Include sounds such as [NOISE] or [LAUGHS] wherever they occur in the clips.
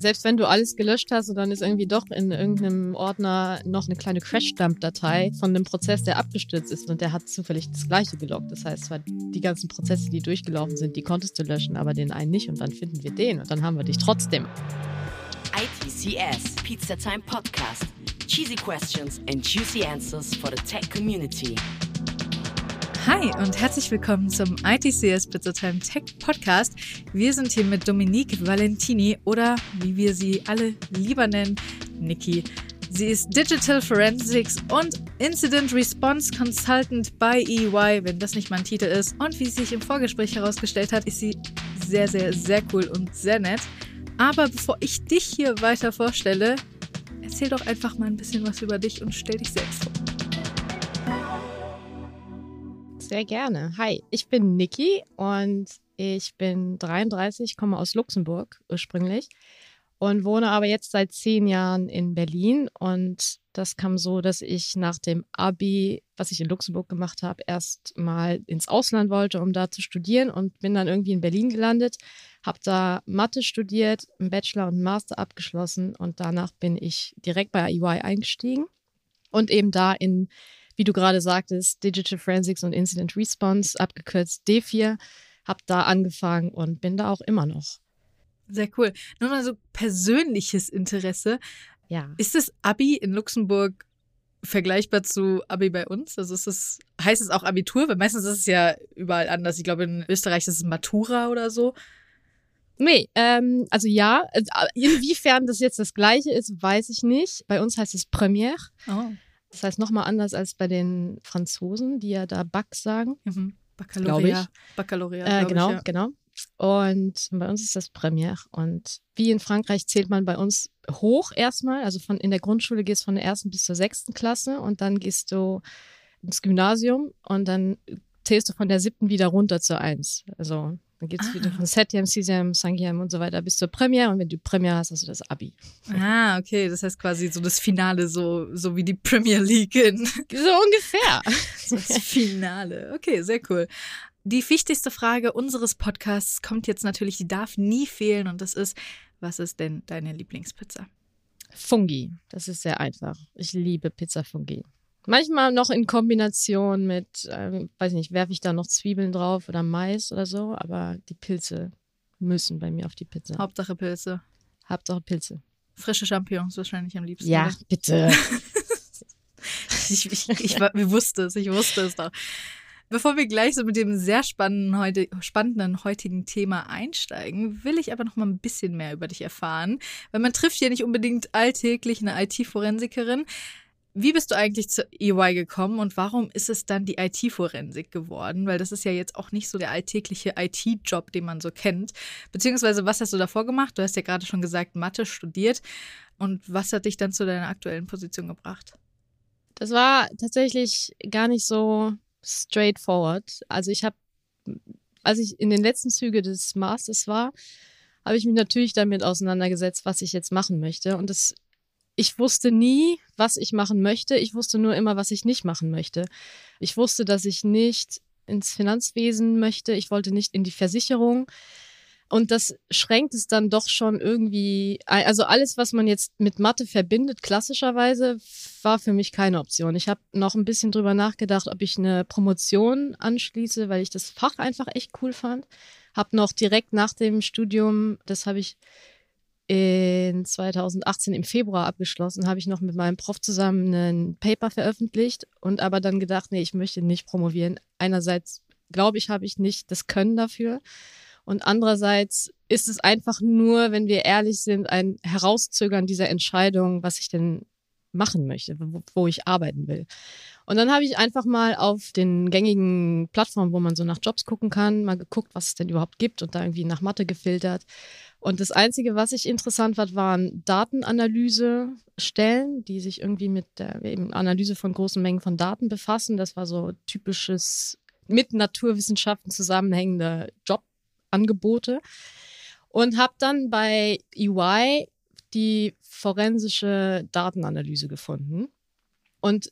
Selbst wenn du alles gelöscht hast und dann ist irgendwie doch in irgendeinem Ordner noch eine kleine Crash-Dump-Datei von einem Prozess, der abgestürzt ist und der hat zufällig das gleiche gelockt. Das heißt, zwar die ganzen Prozesse, die durchgelaufen sind, die konntest du löschen, aber den einen nicht und dann finden wir den und dann haben wir dich trotzdem. ITCS Pizza Time Podcast. Cheesy questions and juicy answers for the tech community. Hi und herzlich willkommen zum ITCS Pizza Time Tech Podcast. Wir sind hier mit Dominique Valentini oder wie wir sie alle lieber nennen, Niki. Sie ist Digital Forensics und Incident Response Consultant bei EY, wenn das nicht mein Titel ist. Und wie sich im Vorgespräch herausgestellt hat, ist sie sehr, sehr, sehr cool und sehr nett. Aber bevor ich dich hier weiter vorstelle, erzähl doch einfach mal ein bisschen was über dich und stell dich selbst vor. Sehr gerne. Hi, ich bin Niki und ich bin 33, komme aus Luxemburg ursprünglich und wohne aber jetzt seit zehn Jahren in Berlin. Und das kam so, dass ich nach dem Abi, was ich in Luxemburg gemacht habe, erst mal ins Ausland wollte, um da zu studieren und bin dann irgendwie in Berlin gelandet, habe da Mathe studiert, einen Bachelor und einen Master abgeschlossen und danach bin ich direkt bei EY eingestiegen und eben da in wie du gerade sagtest, Digital Forensics und Incident Response, abgekürzt D4, habe da angefangen und bin da auch immer noch. Sehr cool. Nur mal so persönliches Interesse. Ja. Ist das Abi in Luxemburg vergleichbar zu Abi bei uns? Also ist es, heißt es auch Abitur? Weil meistens ist es ja überall anders. Ich glaube, in Österreich ist es Matura oder so. Nee, ähm, also ja, äh, inwiefern das jetzt das gleiche ist, weiß ich nicht. Bei uns heißt es Premiere. Oh. Das heißt nochmal anders als bei den Franzosen, die ja da Bac sagen. Mhm. Baccalaureat. Baccalaureat. Äh, genau, ich, ja. genau. Und bei uns ist das Premiere. Und wie in Frankreich zählt man bei uns hoch erstmal. Also von in der Grundschule gehst du von der ersten bis zur sechsten Klasse und dann gehst du ins Gymnasium und dann zählst du von der siebten wieder runter zur eins. Also dann geht es ah. wieder von Septième, Sixième, Cinquième und so weiter bis zur Premiere. Und wenn du Premiere hast, hast du das Abi. Ah, okay. Das heißt quasi so das Finale, so, so wie die Premier League in. [LAUGHS] So ungefähr. so das Finale. Okay, sehr cool. Die wichtigste Frage unseres Podcasts kommt jetzt natürlich, die darf nie fehlen. Und das ist, was ist denn deine Lieblingspizza? Fungi. Das ist sehr einfach. Ich liebe Pizza Fungi. Manchmal noch in Kombination mit, äh, weiß nicht, werfe ich da noch Zwiebeln drauf oder Mais oder so, aber die Pilze müssen bei mir auf die Pizza. Hauptsache Pilze. Hauptsache Pilze. Frische Champignons wahrscheinlich am liebsten. Ja, oder? bitte. [LAUGHS] ich, ich, ich, ich, wusste es, ich wusste es doch. Bevor wir gleich so mit dem sehr spannenden, heute, spannenden heutigen Thema einsteigen, will ich aber noch mal ein bisschen mehr über dich erfahren. Weil man trifft ja nicht unbedingt alltäglich eine IT-Forensikerin. Wie bist du eigentlich zu EY gekommen und warum ist es dann die IT-Forensik geworden? Weil das ist ja jetzt auch nicht so der alltägliche IT-Job, den man so kennt. Beziehungsweise, was hast du davor gemacht? Du hast ja gerade schon gesagt, Mathe studiert. Und was hat dich dann zu deiner aktuellen Position gebracht? Das war tatsächlich gar nicht so straightforward. Also ich habe, als ich in den letzten Zügen des Masters war, habe ich mich natürlich damit auseinandergesetzt, was ich jetzt machen möchte. Und das ich wusste nie, was ich machen möchte. Ich wusste nur immer, was ich nicht machen möchte. Ich wusste, dass ich nicht ins Finanzwesen möchte. Ich wollte nicht in die Versicherung. Und das schränkt es dann doch schon irgendwie, also alles, was man jetzt mit Mathe verbindet, klassischerweise, war für mich keine Option. Ich habe noch ein bisschen drüber nachgedacht, ob ich eine Promotion anschließe, weil ich das Fach einfach echt cool fand. Habe noch direkt nach dem Studium, das habe ich in 2018 im Februar abgeschlossen, habe ich noch mit meinem Prof zusammen ein Paper veröffentlicht und aber dann gedacht, nee, ich möchte nicht promovieren. Einerseits glaube ich, habe ich nicht das Können dafür und andererseits ist es einfach nur, wenn wir ehrlich sind, ein Herauszögern dieser Entscheidung, was ich denn machen möchte, wo, wo ich arbeiten will. Und dann habe ich einfach mal auf den gängigen Plattformen, wo man so nach Jobs gucken kann, mal geguckt, was es denn überhaupt gibt und da irgendwie nach Mathe gefiltert und das Einzige, was ich interessant fand, waren Datenanalyse-Stellen, die sich irgendwie mit der Analyse von großen Mengen von Daten befassen. Das war so typisches mit Naturwissenschaften zusammenhängende Jobangebote. Und habe dann bei EY die forensische Datenanalyse gefunden. Und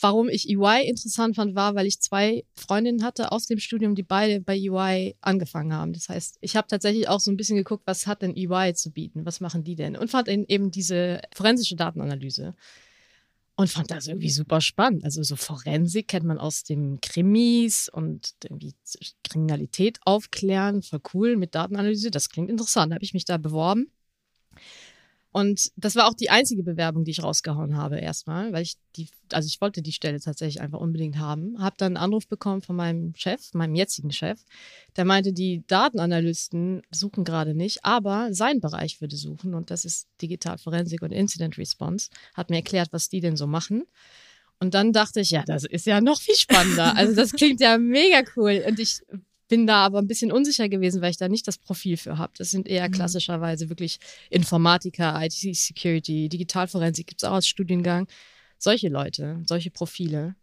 warum ich EY interessant fand, war, weil ich zwei Freundinnen hatte aus dem Studium, die beide bei EY angefangen haben. Das heißt, ich habe tatsächlich auch so ein bisschen geguckt, was hat denn EY zu bieten? Was machen die denn? Und fand eben diese forensische Datenanalyse und fand das irgendwie super spannend. Also so Forensik kennt man aus dem Krimis und irgendwie Kriminalität aufklären, voll cool mit Datenanalyse. Das klingt interessant. Da habe ich mich da beworben und das war auch die einzige Bewerbung, die ich rausgehauen habe erstmal, weil ich die, also ich wollte die Stelle tatsächlich einfach unbedingt haben. Habe dann einen Anruf bekommen von meinem Chef, meinem jetzigen Chef, der meinte, die Datenanalysten suchen gerade nicht, aber sein Bereich würde suchen und das ist Digitalforensik und Incident Response. Hat mir erklärt, was die denn so machen. Und dann dachte ich, ja, das ist ja noch viel spannender. Also das klingt ja mega cool. Und ich bin da aber ein bisschen unsicher gewesen, weil ich da nicht das Profil für habe. Das sind eher mhm. klassischerweise wirklich Informatiker, IT-Security, Digitalforensik gibt es auch als Studiengang. Solche Leute, solche Profile.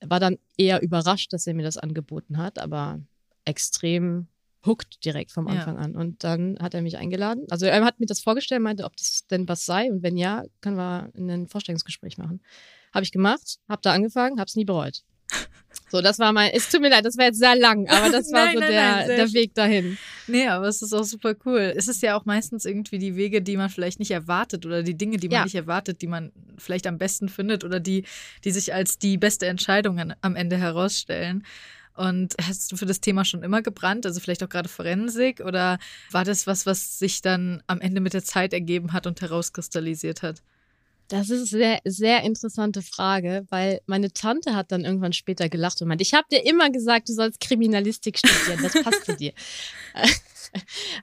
War dann eher überrascht, dass er mir das angeboten hat, aber extrem hooked direkt vom Anfang ja. an. Und dann hat er mich eingeladen. Also er hat mir das vorgestellt, meinte, ob das denn was sei. Und wenn ja, können wir ein Vorstellungsgespräch machen. Habe ich gemacht, habe da angefangen, habe es nie bereut. [LAUGHS] So, das war mein, es tut mir leid, das war jetzt sehr lang, aber das [LAUGHS] war nein, so nein, der, nein, der Weg dahin. Nee, aber es ist auch super cool. Es ist ja auch meistens irgendwie die Wege, die man vielleicht nicht erwartet oder die Dinge, die man ja. nicht erwartet, die man vielleicht am besten findet oder die, die sich als die beste Entscheidung am Ende herausstellen. Und hast du für das Thema schon immer gebrannt, also vielleicht auch gerade Forensik oder war das was, was sich dann am Ende mit der Zeit ergeben hat und herauskristallisiert hat? Das ist eine sehr, sehr interessante Frage, weil meine Tante hat dann irgendwann später gelacht und meinte, ich habe dir immer gesagt, du sollst Kriminalistik studieren, das passt zu dir. [LAUGHS]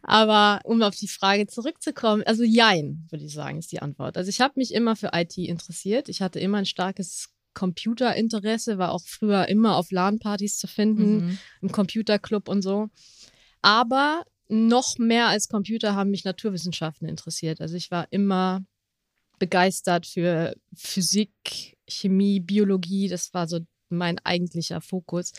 Aber um auf die Frage zurückzukommen, also jein, würde ich sagen, ist die Antwort. Also ich habe mich immer für IT interessiert. Ich hatte immer ein starkes Computerinteresse, war auch früher immer auf LAN-Partys zu finden, mhm. im Computerclub und so. Aber noch mehr als Computer haben mich Naturwissenschaften interessiert. Also ich war immer begeistert für Physik, Chemie, Biologie. Das war so mein eigentlicher Fokus.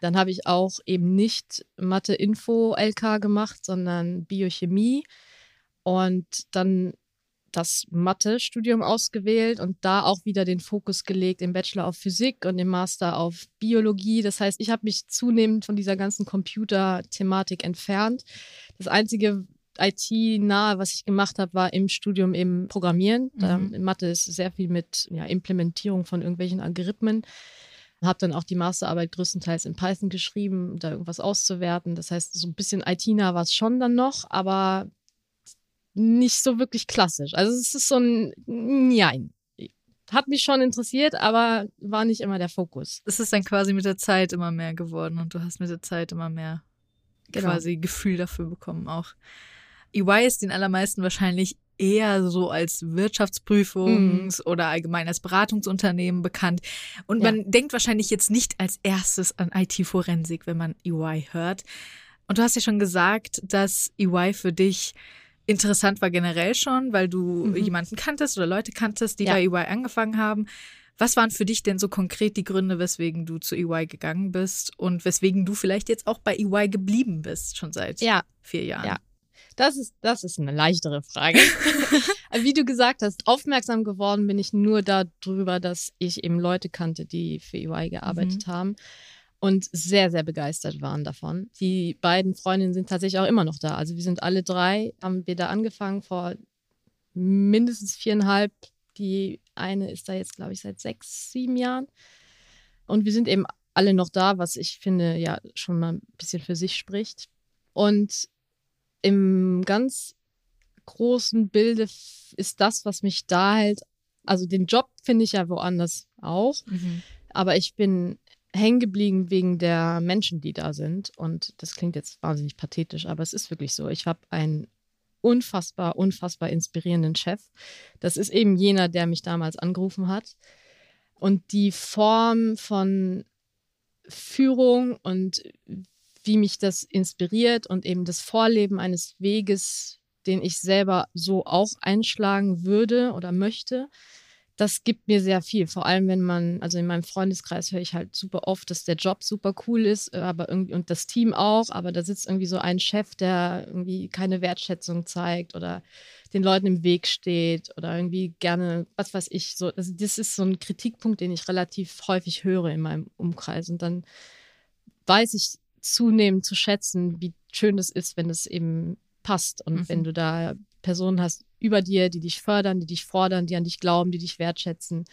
Dann habe ich auch eben nicht Mathe-Info-LK gemacht, sondern Biochemie und dann das Mathe-Studium ausgewählt und da auch wieder den Fokus gelegt im Bachelor auf Physik und im Master auf Biologie. Das heißt, ich habe mich zunehmend von dieser ganzen Computer-Thematik entfernt. Das Einzige, IT-nahe, was ich gemacht habe, war im Studium im Programmieren. Mhm. in Mathe ist sehr viel mit ja, Implementierung von irgendwelchen Algorithmen. Habe dann auch die Masterarbeit größtenteils in Python geschrieben, um da irgendwas auszuwerten. Das heißt, so ein bisschen IT-nah war es schon dann noch, aber nicht so wirklich klassisch. Also es ist so ein Nein. Hat mich schon interessiert, aber war nicht immer der Fokus. Es ist dann quasi mit der Zeit immer mehr geworden und du hast mit der Zeit immer mehr genau. quasi Gefühl dafür bekommen auch. EY ist den allermeisten wahrscheinlich eher so als Wirtschaftsprüfungs- mhm. oder allgemein als Beratungsunternehmen bekannt. Und ja. man denkt wahrscheinlich jetzt nicht als erstes an IT-Forensik, wenn man EY hört. Und du hast ja schon gesagt, dass EY für dich interessant war generell schon, weil du mhm. jemanden kanntest oder Leute kanntest, die ja. bei EY angefangen haben. Was waren für dich denn so konkret die Gründe, weswegen du zu EY gegangen bist und weswegen du vielleicht jetzt auch bei EY geblieben bist, schon seit ja. vier Jahren? Ja, das ist, das ist eine leichtere Frage. [LAUGHS] Wie du gesagt hast, aufmerksam geworden bin ich nur darüber, dass ich eben Leute kannte, die für EY gearbeitet mhm. haben und sehr, sehr begeistert waren davon. Die beiden Freundinnen sind tatsächlich auch immer noch da. Also wir sind alle drei, haben wir da angefangen vor mindestens viereinhalb. Die eine ist da jetzt, glaube ich, seit sechs, sieben Jahren. Und wir sind eben alle noch da, was ich finde, ja, schon mal ein bisschen für sich spricht. Und im ganz großen Bilde ist das, was mich da hält. Also den Job finde ich ja woanders auch, mhm. aber ich bin hängen geblieben wegen der Menschen, die da sind. Und das klingt jetzt wahnsinnig pathetisch, aber es ist wirklich so. Ich habe einen unfassbar, unfassbar inspirierenden Chef. Das ist eben jener, der mich damals angerufen hat. Und die Form von Führung und wie mich das inspiriert und eben das Vorleben eines Weges, den ich selber so auch einschlagen würde oder möchte, das gibt mir sehr viel. Vor allem, wenn man, also in meinem Freundeskreis höre ich halt super oft, dass der Job super cool ist, aber irgendwie und das Team auch, aber da sitzt irgendwie so ein Chef, der irgendwie keine Wertschätzung zeigt oder den Leuten im Weg steht oder irgendwie gerne, was weiß ich, so. Also das ist so ein Kritikpunkt, den ich relativ häufig höre in meinem Umkreis. Und dann weiß ich zunehmend zu schätzen, wie schön es ist, wenn es eben passt und mhm. wenn du da Personen hast über dir, die dich fördern, die dich fordern, die an dich glauben, die dich wertschätzen.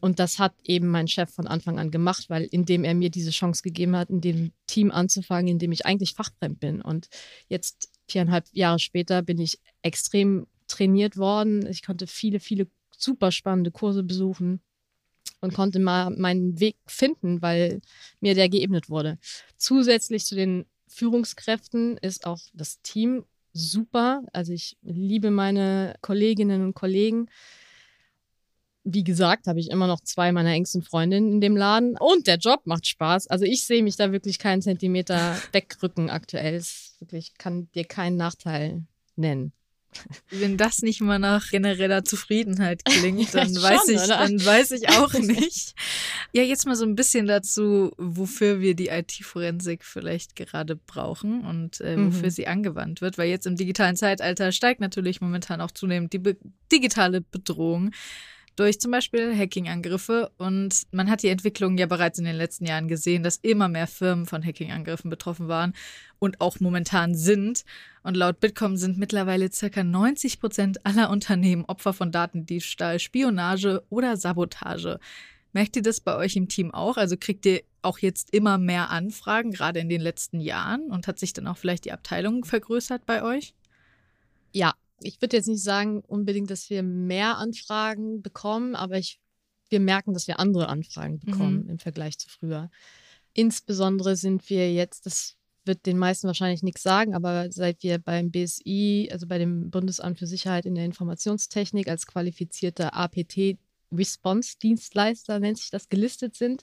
Und das hat eben mein Chef von Anfang an gemacht, weil indem er mir diese Chance gegeben hat, in dem Team anzufangen, in dem ich eigentlich fachfremd bin. Und jetzt viereinhalb Jahre später bin ich extrem trainiert worden. Ich konnte viele, viele super spannende Kurse besuchen und konnte mal meinen Weg finden, weil mir der geebnet wurde. Zusätzlich zu den Führungskräften ist auch das Team super. Also ich liebe meine Kolleginnen und Kollegen. Wie gesagt, habe ich immer noch zwei meiner engsten Freundinnen in dem Laden und der Job macht Spaß. Also ich sehe mich da wirklich keinen Zentimeter [LAUGHS] wegrücken aktuell. Es wirklich kann dir keinen Nachteil nennen. [LAUGHS] Wenn das nicht mal nach genereller Zufriedenheit klingt, [LAUGHS] dann ja, weiß ich, oder? dann weiß ich auch [LAUGHS] nicht. Ja, jetzt mal so ein bisschen dazu, wofür wir die IT-Forensik vielleicht gerade brauchen und äh, wofür mhm. sie angewandt wird, weil jetzt im digitalen Zeitalter steigt natürlich momentan auch zunehmend die be digitale Bedrohung durch zum Beispiel Hacking-Angriffe. Und man hat die Entwicklung ja bereits in den letzten Jahren gesehen, dass immer mehr Firmen von Hacking-Angriffen betroffen waren und auch momentan sind. Und laut Bitkom sind mittlerweile circa 90 Prozent aller Unternehmen Opfer von Datendiebstahl, Spionage oder Sabotage. Merkt ihr das bei euch im Team auch? Also kriegt ihr auch jetzt immer mehr Anfragen, gerade in den letzten Jahren? Und hat sich dann auch vielleicht die Abteilung vergrößert bei euch? Ja, ich würde jetzt nicht sagen unbedingt, dass wir mehr Anfragen bekommen, aber ich, wir merken, dass wir andere Anfragen bekommen mhm. im Vergleich zu früher. Insbesondere sind wir jetzt, das wird den meisten wahrscheinlich nichts sagen, aber seit wir beim BSI, also bei dem Bundesamt für Sicherheit in der Informationstechnik als qualifizierter APT-Response-Dienstleister, nennt sich das, gelistet sind,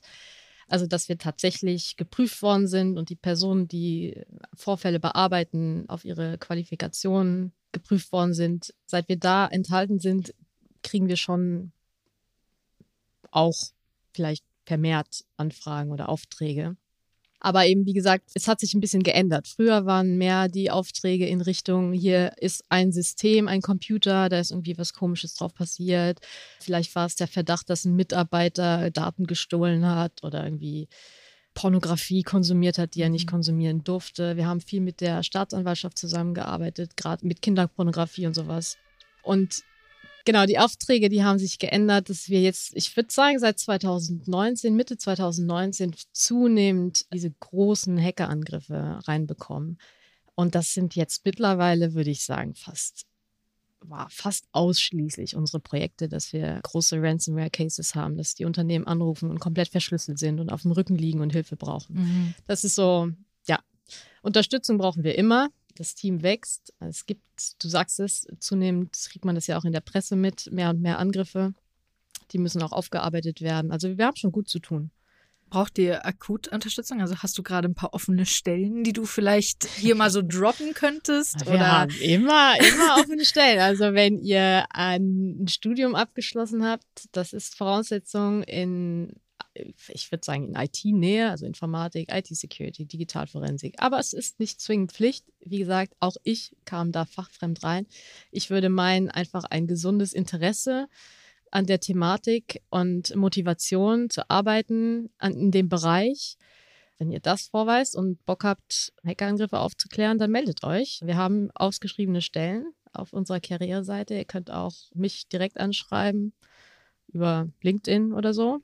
also, dass wir tatsächlich geprüft worden sind und die Personen, die Vorfälle bearbeiten, auf ihre Qualifikationen geprüft worden sind. Seit wir da enthalten sind, kriegen wir schon auch vielleicht vermehrt Anfragen oder Aufträge. Aber eben, wie gesagt, es hat sich ein bisschen geändert. Früher waren mehr die Aufträge in Richtung, hier ist ein System, ein Computer, da ist irgendwie was Komisches drauf passiert. Vielleicht war es der Verdacht, dass ein Mitarbeiter Daten gestohlen hat oder irgendwie Pornografie konsumiert hat, die er nicht mhm. konsumieren durfte. Wir haben viel mit der Staatsanwaltschaft zusammengearbeitet, gerade mit Kinderpornografie und sowas. Und Genau, die Aufträge, die haben sich geändert, dass wir jetzt, ich würde sagen, seit 2019, Mitte 2019 zunehmend diese großen Hackerangriffe reinbekommen. Und das sind jetzt mittlerweile, würde ich sagen, fast war fast ausschließlich unsere Projekte, dass wir große Ransomware-Cases haben, dass die Unternehmen anrufen und komplett verschlüsselt sind und auf dem Rücken liegen und Hilfe brauchen. Mhm. Das ist so, ja, Unterstützung brauchen wir immer das Team wächst. Es gibt, du sagst es, zunehmend kriegt man das ja auch in der Presse mit, mehr und mehr Angriffe. Die müssen auch aufgearbeitet werden. Also wir haben schon gut zu tun. Braucht ihr akut Unterstützung? Also hast du gerade ein paar offene Stellen, die du vielleicht hier mal so droppen könntest? Wir oder? haben immer, immer offene Stellen. Also wenn ihr ein Studium abgeschlossen habt, das ist Voraussetzung in ich würde sagen, in IT-Nähe, also Informatik, IT-Security, Digitalforensik. Aber es ist nicht zwingend Pflicht. Wie gesagt, auch ich kam da fachfremd rein. Ich würde meinen, einfach ein gesundes Interesse an der Thematik und Motivation zu arbeiten an, in dem Bereich. Wenn ihr das vorweist und Bock habt, Hackerangriffe aufzuklären, dann meldet euch. Wir haben ausgeschriebene Stellen auf unserer Karriereseite. Ihr könnt auch mich direkt anschreiben über LinkedIn oder so.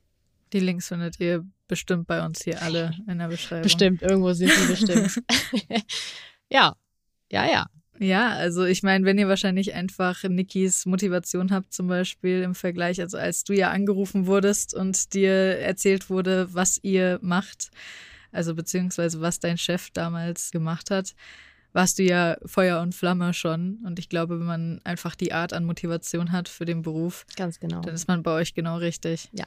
Die Links findet ihr bestimmt bei uns hier alle in der Beschreibung. Bestimmt, irgendwo sind die bestimmt. [LAUGHS] [LAUGHS] ja, ja, ja. Ja, also ich meine, wenn ihr wahrscheinlich einfach Nikis Motivation habt, zum Beispiel im Vergleich, also als du ja angerufen wurdest und dir erzählt wurde, was ihr macht, also beziehungsweise was dein Chef damals gemacht hat, warst du ja Feuer und Flamme schon. Und ich glaube, wenn man einfach die Art an Motivation hat für den Beruf, ganz genau, dann ist man bei euch genau richtig. Ja,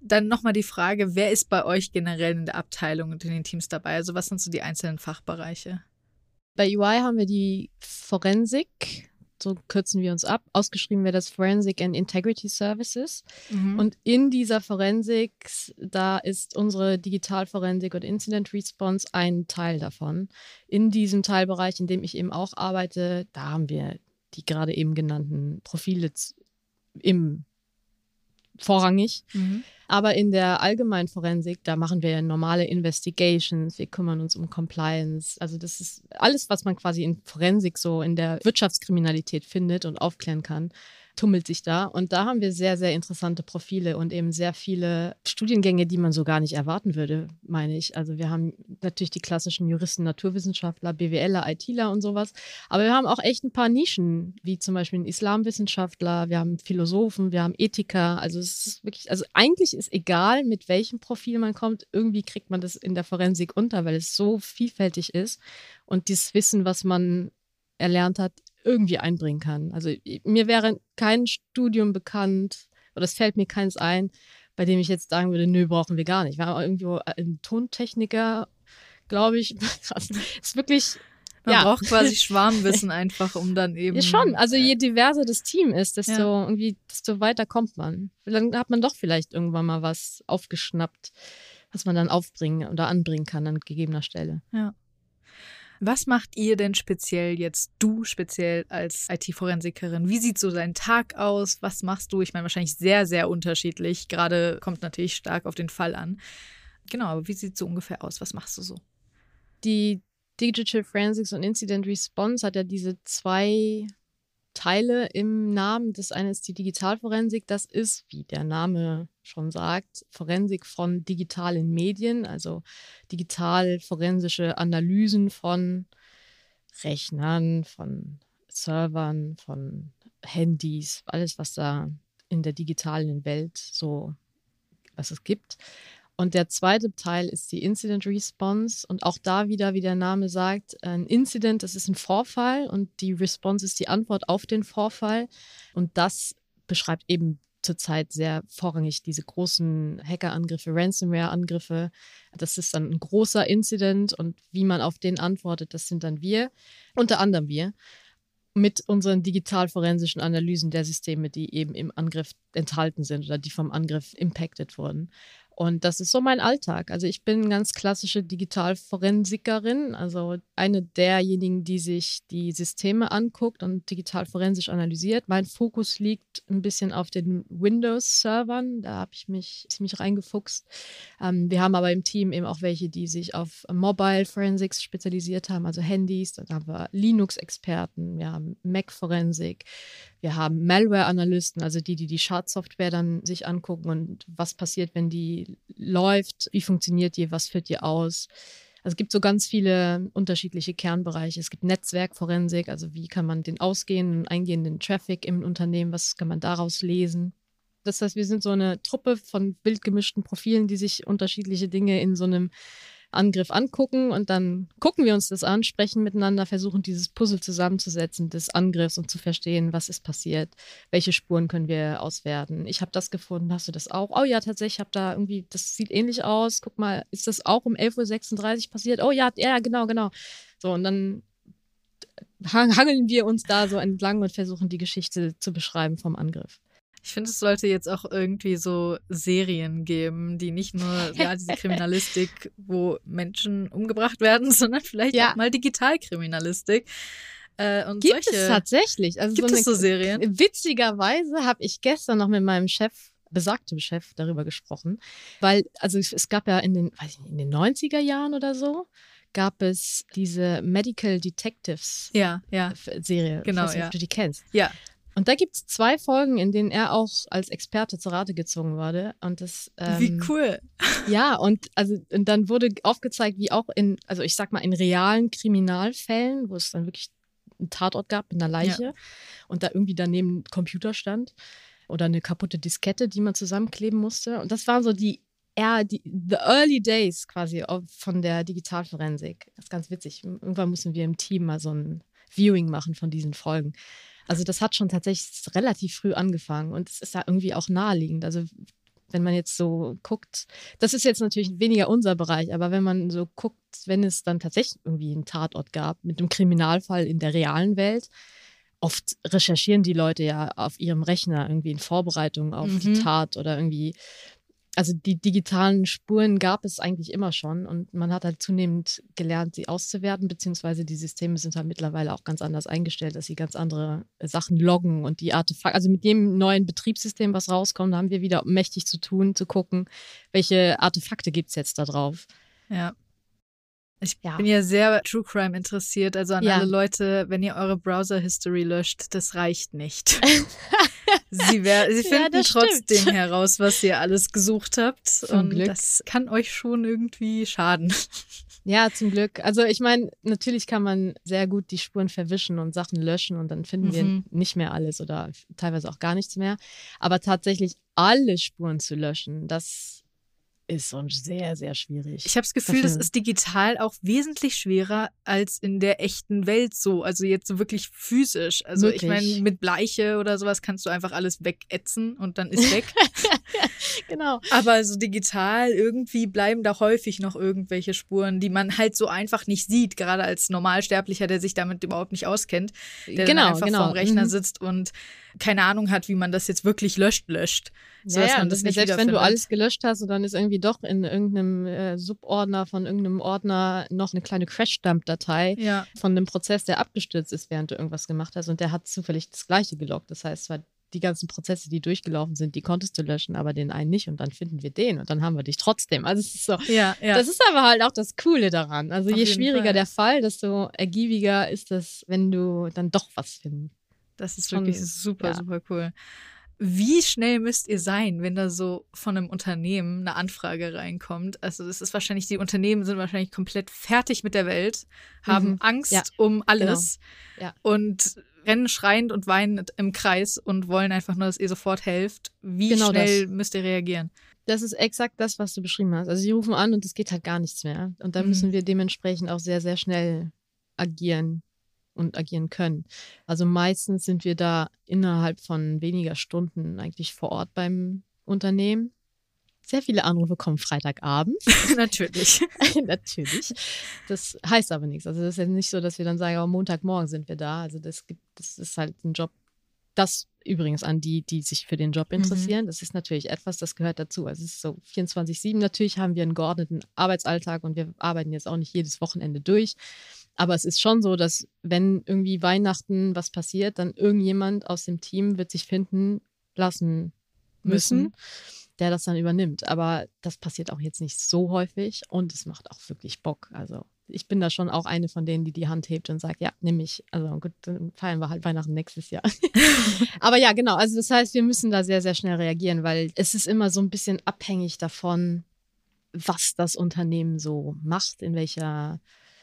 dann nochmal die Frage, wer ist bei euch generell in der Abteilung und in den Teams dabei? Also was sind so die einzelnen Fachbereiche? Bei UI haben wir die Forensik, so kürzen wir uns ab. Ausgeschrieben wäre das Forensic and Integrity Services. Mhm. Und in dieser Forensik, da ist unsere Digitalforensik und Incident Response ein Teil davon. In diesem Teilbereich, in dem ich eben auch arbeite, da haben wir die gerade eben genannten Profile im vorrangig. Mhm. Aber in der allgemeinen Forensik, da machen wir normale Investigations, wir kümmern uns um Compliance. Also das ist alles, was man quasi in Forensik so in der Wirtschaftskriminalität findet und aufklären kann, tummelt sich da. Und da haben wir sehr, sehr interessante Profile und eben sehr viele Studiengänge, die man so gar nicht erwarten würde, meine ich. Also wir haben natürlich die klassischen Juristen, Naturwissenschaftler, BWLer, ITler und sowas. Aber wir haben auch echt ein paar Nischen, wie zum Beispiel einen Islamwissenschaftler, wir haben Philosophen, wir haben Ethiker. Also es ist wirklich, also eigentlich ist egal, mit welchem Profil man kommt, irgendwie kriegt man das in der Forensik unter, weil es so vielfältig ist und dieses Wissen, was man erlernt hat, irgendwie einbringen kann. Also mir wäre kein Studium bekannt oder es fällt mir keins ein, bei dem ich jetzt sagen würde, nö, brauchen wir gar nicht. Wir haben irgendwo einen Tontechniker, glaube ich. [LAUGHS] Das ist wirklich Man Ja. braucht quasi [LAUGHS] Schwarmwissen einfach, um dann eben. Ja, schon. Also äh, je diverser das Team ist, desto Ja. irgendwie, desto weiter kommt man. Dann hat man doch vielleicht irgendwann mal was aufgeschnappt, was man dann aufbringen oder anbringen kann an gegebener Stelle. Was macht ihr denn speziell jetzt, du speziell als IT-Forensikerin? Wie sieht so dein Tag aus? Was machst du? Ich meine, wahrscheinlich sehr, sehr unterschiedlich. Gerade kommt natürlich stark auf den Fall an. Genau, aber wie sieht so ungefähr aus? Was machst du so? Die Digital Forensics und Incident Response hat ja diese zwei Teile im Namen. Das eine ist die Digitalforensik. Das ist, wie der Name schon sagt, Forensik von digitalen Medien, also digital-forensische Analysen von Rechnern, von Servern, von Handys, alles, was da in der digitalen Welt so, was es gibt. Und der zweite Teil ist die Incident Response. Und auch da wieder, wie der Name sagt, ein Incident, das ist ein Vorfall und die Response ist die Antwort auf den Vorfall. Und das beschreibt eben zurzeit sehr vorrangig diese großen Hackerangriffe, Ransomware-Angriffe. Das ist dann ein großer Incident und wie man auf den antwortet, das sind dann wir, unter anderem wir, mit unseren digital-forensischen Analysen der Systeme, die eben im Angriff enthalten sind oder die vom Angriff impacted wurden. Und das ist so mein Alltag. Also ich bin ganz klassische Digitalforensikerin, also eine derjenigen, die sich die Systeme anguckt und digitalforensisch analysiert. Mein Fokus liegt ein bisschen auf den Windows-Servern. Da habe ich mich ziemlich reingefuchst. Ähm, wir haben aber im Team eben auch welche, die sich auf Mobile Forensics spezialisiert haben, also Handys. Dann haben wir Linux-Experten, wir haben Mac-Forensik, wir haben Malware-Analysten, also die, die die Schadsoftware dann sich angucken und was passiert, wenn die läuft, wie funktioniert die, was führt die aus. Also es gibt so ganz viele unterschiedliche Kernbereiche. Es gibt Netzwerkforensik, also wie kann man den ausgehenden und eingehenden Traffic im Unternehmen, was kann man daraus lesen. Das heißt, wir sind so eine Truppe von wild gemischten Profilen, die sich unterschiedliche Dinge in so einem Angriff angucken und dann gucken wir uns das an, sprechen miteinander, versuchen dieses Puzzle zusammenzusetzen des Angriffs und zu verstehen, was ist passiert, welche Spuren können wir auswerten. Ich habe das gefunden, hast du das auch? Oh ja, tatsächlich, ich habe da irgendwie, das sieht ähnlich aus. Guck mal, ist das auch um 11.36 Uhr passiert? Oh ja, ja, genau, genau. So, und dann hang- hangeln wir uns da so entlang und versuchen die Geschichte zu beschreiben vom Angriff. Ich finde, es sollte jetzt auch irgendwie so Serien geben, die nicht nur ja, diese Kriminalistik, [LAUGHS] wo Menschen umgebracht werden, sondern vielleicht Ja. auch mal Digitalkriminalistik. Äh, und Gibt solche, es tatsächlich. Also Gibt so es so Serien? Witzigerweise habe ich gestern noch mit meinem Chef, besagtem Chef, darüber gesprochen, weil, also es, gab ja in den, weiß ich nicht, in den 90er Jahren oder so, gab es diese Medical Detectives Ja, ja, Serie. Genau, ich weiß nicht, ja. ob du die kennst. ja. Und da gibt es zwei Folgen, in denen er auch als Experte zur Rate gezogen wurde. Und das, ähm, Wie cool. [LAUGHS] ja, und also und dann wurde aufgezeigt, wie auch in, also ich sag mal, in realen Kriminalfällen, wo es dann wirklich einen Tatort gab mit einer Leiche und da irgendwie daneben ein Computer stand oder eine kaputte Diskette, die man zusammenkleben musste. Und das waren so die eher die the early days quasi von der Digitalforensik. Das ist ganz witzig. Irgendwann müssen wir im Team mal so ein Viewing machen von diesen Folgen. Also das hat schon tatsächlich relativ früh angefangen und es ist da irgendwie auch naheliegend. Also wenn man jetzt so guckt, das ist jetzt natürlich weniger unser Bereich, aber wenn man so guckt, wenn es dann tatsächlich irgendwie einen Tatort gab mit einem Kriminalfall in der realen Welt oft recherchieren die Leute ja auf ihrem Rechner irgendwie in Vorbereitung auf die Mhm. Tat oder irgendwie. Also die digitalen Spuren gab es eigentlich immer schon und man hat halt zunehmend gelernt, sie auszuwerten, beziehungsweise die Systeme sind halt mittlerweile auch ganz anders eingestellt, dass sie ganz andere Sachen loggen und die Artefakte, also mit jedem neuen Betriebssystem, was rauskommt, haben wir wieder mächtig zu tun, zu gucken, welche Artefakte gibt's jetzt da drauf. Ja. Ich Ja. bin ja sehr True Crime interessiert, also an Ja. alle Leute, wenn ihr eure Browser-History löscht, das reicht nicht. [LAUGHS] Sie, wär, sie Ja, finden stimmt. trotzdem heraus, was ihr alles gesucht habt. Zum und Glück. das kann euch schon irgendwie schaden. Ja, zum Glück. Also ich meine, natürlich kann man sehr gut die Spuren verwischen und Sachen löschen und dann finden Mhm. wir nicht mehr alles oder teilweise auch gar nichts mehr. Aber tatsächlich alle Spuren zu löschen, das ist schon sehr, sehr schwierig. Ich habe das Gefühl, das ist digital auch wesentlich schwerer als in der echten Welt so. Also jetzt so wirklich physisch. Also ich Wirklich. meine, mit Bleiche oder sowas kannst du einfach alles wegätzen und dann ist weg. [LAUGHS] genau. Aber so digital irgendwie bleiben da häufig noch irgendwelche Spuren, die man halt so einfach nicht sieht, gerade als Normalsterblicher, der sich damit überhaupt nicht auskennt, der genau, dann einfach genau. vorm Rechner Mhm. sitzt und keine Ahnung hat, wie man das jetzt wirklich löscht, löscht. So Ja, dass man das das nicht selbst wenn du alles gelöscht hast und dann ist irgendwie doch in irgendeinem äh, Subordner von irgendeinem Ordner noch eine kleine Crash-Dump-Datei Ja, von einem Prozess, der abgestürzt ist, während du irgendwas gemacht hast und der hat zufällig das gleiche gelockt. Das heißt, zwar die ganzen Prozesse, die durchgelaufen sind, die konntest du löschen, aber den einen nicht und dann finden wir den und dann haben wir dich trotzdem. Also es ist so. ja, ja. Das ist aber halt auch das Coole daran. Also Auf je schwieriger Fall. der Fall, desto ergiebiger ist es, wenn du dann doch was findest. Das ist Schon, wirklich super, ja. super cool. Wie schnell müsst ihr sein, wenn da so von einem Unternehmen eine Anfrage reinkommt? Also es ist wahrscheinlich, die Unternehmen sind wahrscheinlich komplett fertig mit der Welt, haben Mhm. Angst Ja. um alles Ja. und rennen schreiend und weinend im Kreis und wollen einfach nur, dass ihr sofort helft. Wie Genau schnell das. müsst ihr reagieren? Das ist exakt das, was du beschrieben hast. Also sie rufen an und es geht halt gar nichts mehr. Und da Mhm. müssen wir dementsprechend auch sehr, sehr schnell agieren und agieren können. Also meistens sind wir da innerhalb von weniger Stunden eigentlich vor Ort beim Unternehmen. Sehr viele Anrufe kommen Freitagabend. [LAUGHS] Natürlich. [LAUGHS] Natürlich. Das heißt aber nichts. Also das ist ja nicht so, dass wir dann sagen, aber Montagmorgen sind wir da. Also das gibt, das ist halt ein Job. Das übrigens an die, die sich für den Job interessieren. Das ist natürlich etwas, das gehört dazu. Also es ist so 24-7. Natürlich haben wir einen geordneten Arbeitsalltag und wir arbeiten jetzt auch nicht jedes Wochenende durch. Aber es ist schon so, dass wenn irgendwie Weihnachten was passiert, dann irgendjemand aus dem Team wird sich finden lassen müssen Müssen. der das dann übernimmt. Aber das passiert auch jetzt nicht so häufig und es macht auch wirklich Bock. Also ich bin da schon auch eine von denen, die die Hand hebt und sagt, ja, nimm mich. Also gut, dann feiern wir halt Weihnachten nächstes Jahr. [LAUGHS] Aber ja, genau. Also das heißt, wir müssen da sehr, sehr schnell reagieren, weil es ist immer so ein bisschen abhängig davon, was das Unternehmen so macht, in welcher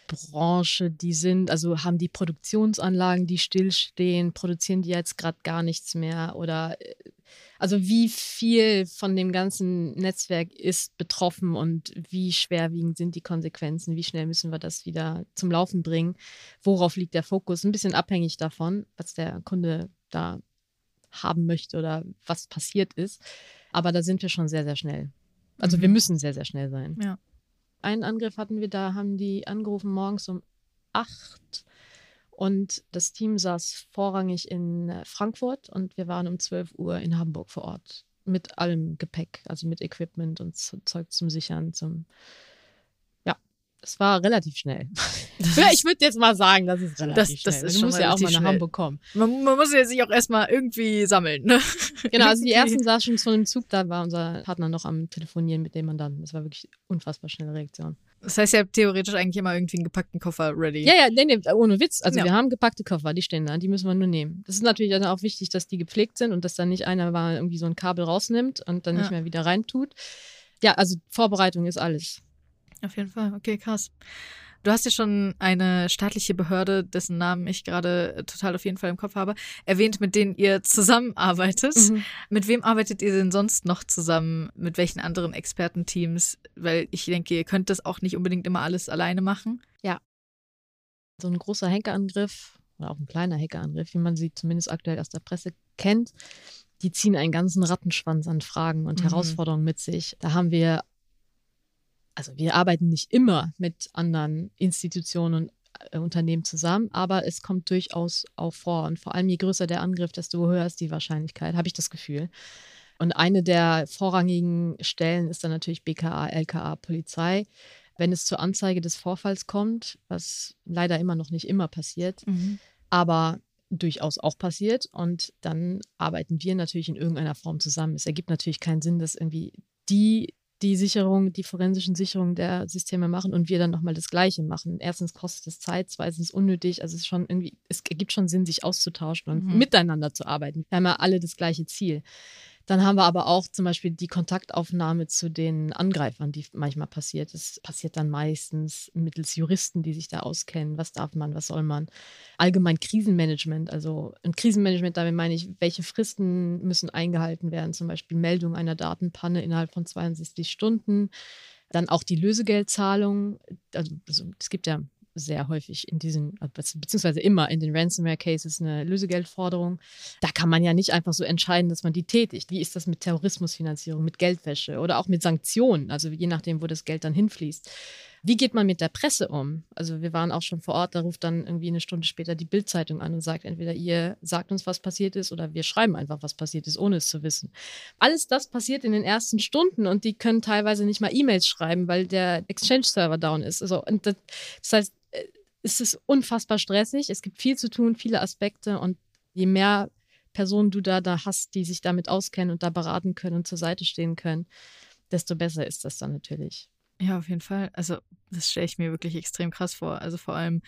Branche die sind. Also haben die Produktionsanlagen, die stillstehen, produzieren die jetzt gerade gar nichts mehr oder äh, also wie viel von dem ganzen Netzwerk ist betroffen und wie schwerwiegend sind die Konsequenzen, wie schnell müssen wir das wieder zum Laufen bringen, worauf liegt der Fokus, ein bisschen abhängig davon, was der Kunde da haben möchte oder was passiert ist. Aber da sind wir schon sehr, sehr schnell. Also wir Mhm. müssen sehr, sehr schnell sein. Ja. Einen Angriff hatten wir, da haben die angerufen morgens um acht und das Team saß vorrangig in äh, Frankfurt und wir waren um 12 Uhr in Hamburg vor Ort. Mit allem Gepäck, also mit Equipment und Zeug zum Sichern, zum. Ja, es war relativ schnell. [LAUGHS] Ja, ich würde jetzt mal sagen, das ist relativ Das- schnell. das ist du musst ja auch mal nach schnell. Hamburg kommen. Man, man muss ja sich auch erstmal irgendwie sammeln. Ne? [LAUGHS] Genau, also die ersten saßen schon zu einem Zug, da war unser Partner noch am Telefonieren mit dem Mandanten. Das war wirklich unfassbar schnelle Reaktion. Das heißt, ihr habt theoretisch eigentlich immer irgendwie einen gepackten Koffer ready. Ja, ja, nee, nee, ohne Witz. Also Ja. wir haben gepackte Koffer, die stehen da, die müssen wir nur nehmen. Das ist natürlich dann auch wichtig, dass die gepflegt sind und dass dann nicht einer mal irgendwie so ein Kabel rausnimmt und dann Ja. nicht mehr wieder reintut. Ja, also Vorbereitung ist alles. Auf jeden Fall. Okay, krass. Du hast ja schon eine staatliche Behörde, dessen Namen ich gerade total auf jeden Fall im Kopf habe, erwähnt, mit denen ihr zusammenarbeitet. Mhm. Mit wem arbeitet ihr denn sonst noch zusammen? Mit welchen anderen Expertenteams? Weil ich denke, ihr könnt das auch nicht unbedingt immer alles alleine machen. So ein großer Hackerangriff oder auch ein kleiner Hackerangriff, wie man sie zumindest aktuell aus der Presse kennt, die ziehen einen ganzen Rattenschwanz an Fragen und Mhm. Herausforderungen mit sich. Da haben wir, also wir arbeiten nicht immer mit anderen Institutionen und äh, Unternehmen zusammen, aber es kommt durchaus auch vor. Und vor allem je größer der Angriff, desto höher ist die Wahrscheinlichkeit, habe ich das Gefühl. Und eine der vorrangigen Stellen ist dann natürlich BKA, LKA, Polizei. Wenn es zur Anzeige des Vorfalls kommt, was leider immer noch nicht immer passiert, Mhm. aber durchaus auch passiert. Und dann arbeiten wir natürlich in irgendeiner Form zusammen. Es ergibt natürlich keinen Sinn, dass irgendwie die die Sicherung, die forensischen Sicherungen der Systeme machen und wir dann nochmal das Gleiche machen. Erstens kostet es Zeit, zweitens unnötig. Also es ist schon irgendwie, es ergibt schon Sinn, sich auszutauschen und Mhm. miteinander zu arbeiten. Wir haben ja alle das gleiche Ziel. Dann haben wir aber auch zum Beispiel die Kontaktaufnahme zu den Angreifern, die manchmal passiert. Das passiert dann meistens mittels Juristen, die sich da auskennen. Was darf man, was soll man? Allgemein Krisenmanagement. Also ein Krisenmanagement, damit meine ich, welche Fristen müssen eingehalten werden. Zum Beispiel Meldung einer Datenpanne innerhalb von 62 Stunden. Dann auch die Lösegeldzahlung. Also, also es gibt ja sehr häufig in diesen, beziehungsweise immer in den Ransomware-Cases eine Lösegeldforderung. Da kann man ja nicht einfach so entscheiden, dass man die tätigt. Wie ist das mit Terrorismusfinanzierung, mit Geldwäsche oder auch mit Sanktionen, also je nachdem, wo das Geld dann hinfließt. Wie geht man mit der Presse um? Also wir waren auch schon vor Ort, da ruft dann irgendwie eine Stunde später die Bildzeitung an und sagt entweder ihr sagt uns, was passiert ist oder wir schreiben einfach, was passiert ist, ohne es zu wissen. Alles das passiert in den ersten Stunden und die können teilweise nicht mal E-Mails schreiben, weil der Exchange-Server down ist. Also, das, das heißt, äh, es ist unfassbar stressig, es gibt viel zu tun, viele Aspekte und je mehr Personen du da, da hast, die sich damit auskennen und da beraten können und zur Seite stehen können, desto besser ist das dann natürlich. Ja, auf jeden Fall. Also, das stelle ich mir wirklich extrem krass vor. Also vor allem,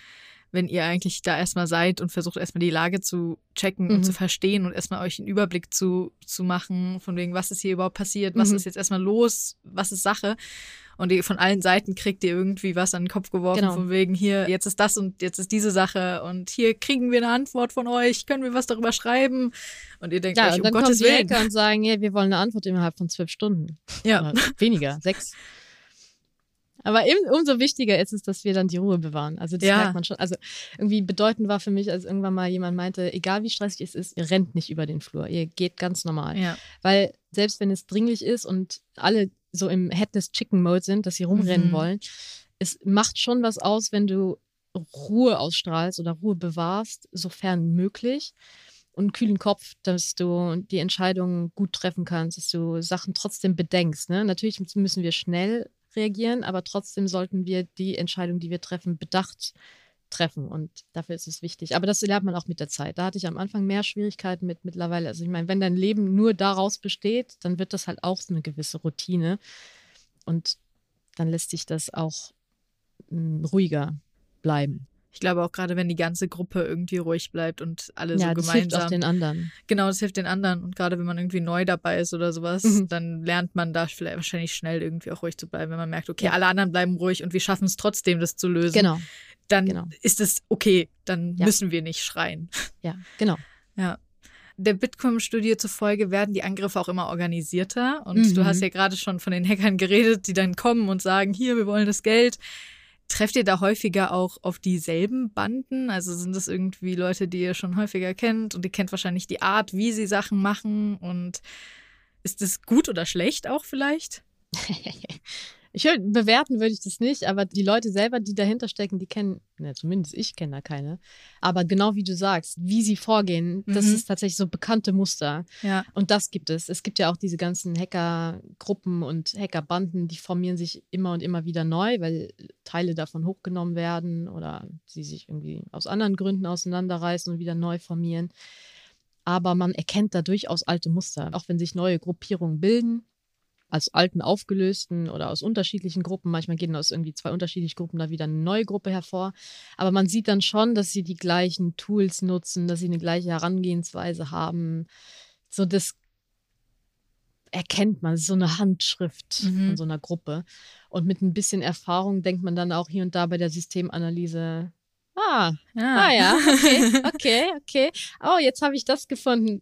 wenn ihr eigentlich da erstmal seid und versucht erstmal die Lage zu checken Mhm. und zu verstehen und erstmal euch einen Überblick zu, zu machen, von wegen, was ist hier überhaupt passiert, was Mhm. ist jetzt erstmal los, was ist Sache. Und ihr, von allen Seiten kriegt ihr irgendwie was an den Kopf geworfen, Genau. von wegen, hier, jetzt ist das und jetzt ist diese Sache und hier kriegen wir eine Antwort von euch, können wir was darüber schreiben? Und ihr denkt Ja, euch, und um dann kommen Gottes die Willen. Hacker und sagen, ja, wir wollen eine Antwort innerhalb von zwölf Stunden. Ja. Oder weniger, [LAUGHS] sechs. Aber eben, umso wichtiger ist es, dass wir dann die Ruhe bewahren. Also das Ja. merkt man schon. Also irgendwie bedeutend war für mich, als irgendwann mal jemand meinte, egal wie stressig es ist, ihr rennt nicht über den Flur. Ihr geht ganz normal. Ja. Weil selbst wenn es dringlich ist und alle so im Headless Chicken Mode sind, dass sie rumrennen Mhm. wollen, es macht schon was aus, wenn du Ruhe ausstrahlst oder Ruhe bewahrst, sofern möglich. Und einen kühlen Kopf, dass du die Entscheidungen gut treffen kannst, dass du Sachen trotzdem bedenkst. Ne? Natürlich müssen wir schnell reagieren, aber trotzdem sollten wir die Entscheidung, die wir treffen, bedacht treffen. Und dafür ist es wichtig. Aber das lernt man auch mit der Zeit. Da hatte ich am Anfang mehr Schwierigkeiten mit mittlerweile. Also ich meine, wenn dein Leben nur daraus besteht, dann wird das halt auch so eine gewisse Routine. Und dann lässt sich das auch mh, ruhiger bleiben. Ich glaube auch gerade, wenn die ganze Gruppe irgendwie ruhig bleibt und alle ja, so das hilft gemeinsam. auch den anderen. Genau, das hilft den anderen. Und gerade wenn man irgendwie neu dabei ist oder sowas, Mhm. dann lernt man da vielleicht wahrscheinlich schnell irgendwie auch ruhig zu bleiben. Wenn man merkt, okay, Ja. alle anderen bleiben ruhig und wir schaffen es trotzdem, das zu lösen, Genau, dann genau. ist es okay. Dann Ja. müssen wir nicht schreien. [LAUGHS] ja, genau. Ja. Der Bitkom-Studie zufolge werden die Angriffe auch immer organisierter. Und Mhm. du hast ja gerade schon von den Hackern geredet, die dann kommen und sagen, hier, wir wollen das Geld. Trefft ihr da häufiger auch auf dieselben Banden? Also sind das irgendwie Leute, die ihr schon häufiger kennt und ihr kennt wahrscheinlich die Art, wie sie Sachen machen und ist das gut oder schlecht auch vielleicht? [LAUGHS] Ich würd, bewerten würde ich das nicht, aber die Leute selber, die dahinter stecken, die kennen, ne, zumindest ich kenne da keine. Aber genau wie du sagst, wie sie vorgehen, das Mhm. ist tatsächlich so bekannte Muster. Ja. Und das gibt es. Es gibt ja auch diese ganzen Hackergruppen und Hackerbanden, die formieren sich immer und immer wieder neu, weil Teile davon hochgenommen werden oder sie sich irgendwie aus anderen Gründen auseinanderreißen und wieder neu formieren. Aber man erkennt da durchaus alte Muster, auch wenn sich neue Gruppierungen bilden als alten aufgelösten oder aus unterschiedlichen Gruppen. Manchmal gehen aus irgendwie zwei unterschiedlichen Gruppen da wieder eine neue Gruppe hervor. Aber man sieht dann schon, dass sie die gleichen Tools nutzen, dass sie eine gleiche Herangehensweise haben. So das erkennt man, so eine Handschrift Mhm. von so einer Gruppe. Und mit ein bisschen Erfahrung denkt man dann auch hier und da bei der Systemanalyse, ah, Ah ja, okay, [LAUGHS] okay, okay. Oh, jetzt habe ich das gefunden.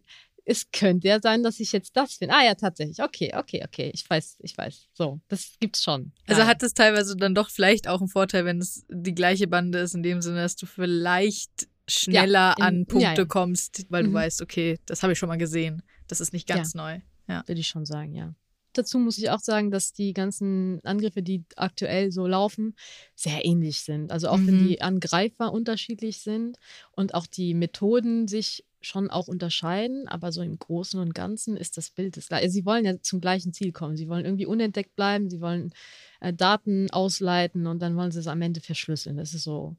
Es könnte ja sein, dass ich jetzt das finde. Ah ja, tatsächlich. Okay, okay, okay. Ich weiß, ich weiß. So, das gibt's schon. Also ja. hat es teilweise dann doch vielleicht auch einen Vorteil, wenn es die gleiche Bande ist, in dem Sinne, dass du vielleicht schneller in- an Punkte ja, ja. kommst, weil du Mhm. weißt, okay, das habe ich schon mal gesehen. Das ist nicht ganz neu. Ja. würde ich schon sagen, ja. dazu muss ich auch sagen, dass die ganzen Angriffe, die aktuell so laufen, sehr ähnlich sind. Also auch wenn Mhm. die Angreifer unterschiedlich sind und auch die Methoden sich schon auch unterscheiden, aber so im Großen und Ganzen ist das Bild das gleiche. Sie wollen ja zum gleichen Ziel kommen. Sie wollen irgendwie unentdeckt bleiben, sie wollen äh, Daten ausleiten und dann wollen sie es am Ende verschlüsseln. Das ist so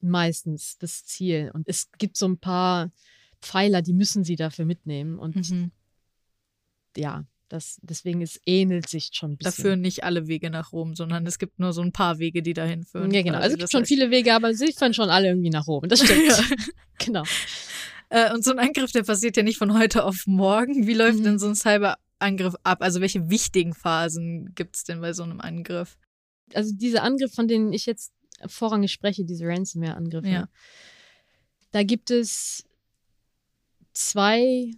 meistens das Ziel. Und es gibt so ein paar Pfeiler, die müssen sie dafür mitnehmen. Und Mhm. ja, das, deswegen es ähnelt sich schon ein Da bisschen. führen nicht alle Wege nach Rom, sondern es gibt nur so ein paar Wege, die dahin führen. ja, genau. Also es gibt schon heißt- viele Wege, aber sie führen schon alle irgendwie nach oben. Das stimmt. [LAUGHS] Ja. [LAUGHS] Genau. Äh, und so ein Angriff, der passiert ja nicht von heute auf morgen. Wie läuft Mhm. denn so ein Cyberangriff ab? Also welche wichtigen Phasen gibt es denn bei so einem Angriff? Also diese Angriffe, von denen ich jetzt vorrangig spreche, diese Ransomware-Angriffe, Ja. da gibt es zwei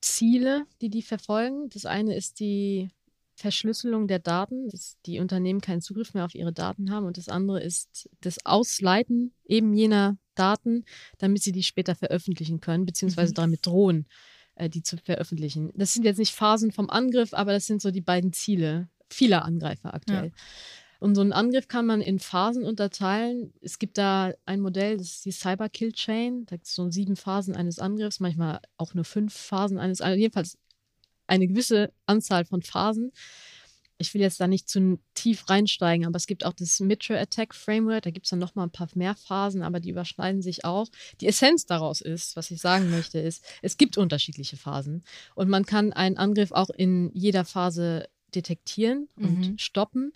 Ziele, die die verfolgen. Das eine ist die Verschlüsselung der Daten, dass die Unternehmen keinen Zugriff mehr auf ihre Daten haben. Und das andere ist das Ausleiten eben jener Daten, damit sie die später veröffentlichen können, beziehungsweise Mhm. damit drohen, äh, die zu veröffentlichen. Das sind jetzt nicht Phasen vom Angriff, aber das sind so die beiden Ziele vieler Angreifer aktuell. Und so einen Angriff kann man in Phasen unterteilen. Es gibt da ein Modell, das ist die Cyber Kill Chain. Da gibt es so sieben Phasen eines Angriffs, manchmal auch nur fünf Phasen eines Angriffs. Jedenfalls eine gewisse Anzahl von Phasen. Ich will jetzt da nicht zu tief reinsteigen, aber es gibt auch das Metro Attack Framework. Da gibt es dann nochmal ein paar mehr Phasen, aber die überschneiden sich auch. Die Essenz daraus ist, was ich sagen möchte, ist, es gibt unterschiedliche Phasen und man kann einen Angriff auch in jeder Phase detektieren und Mhm. stoppen.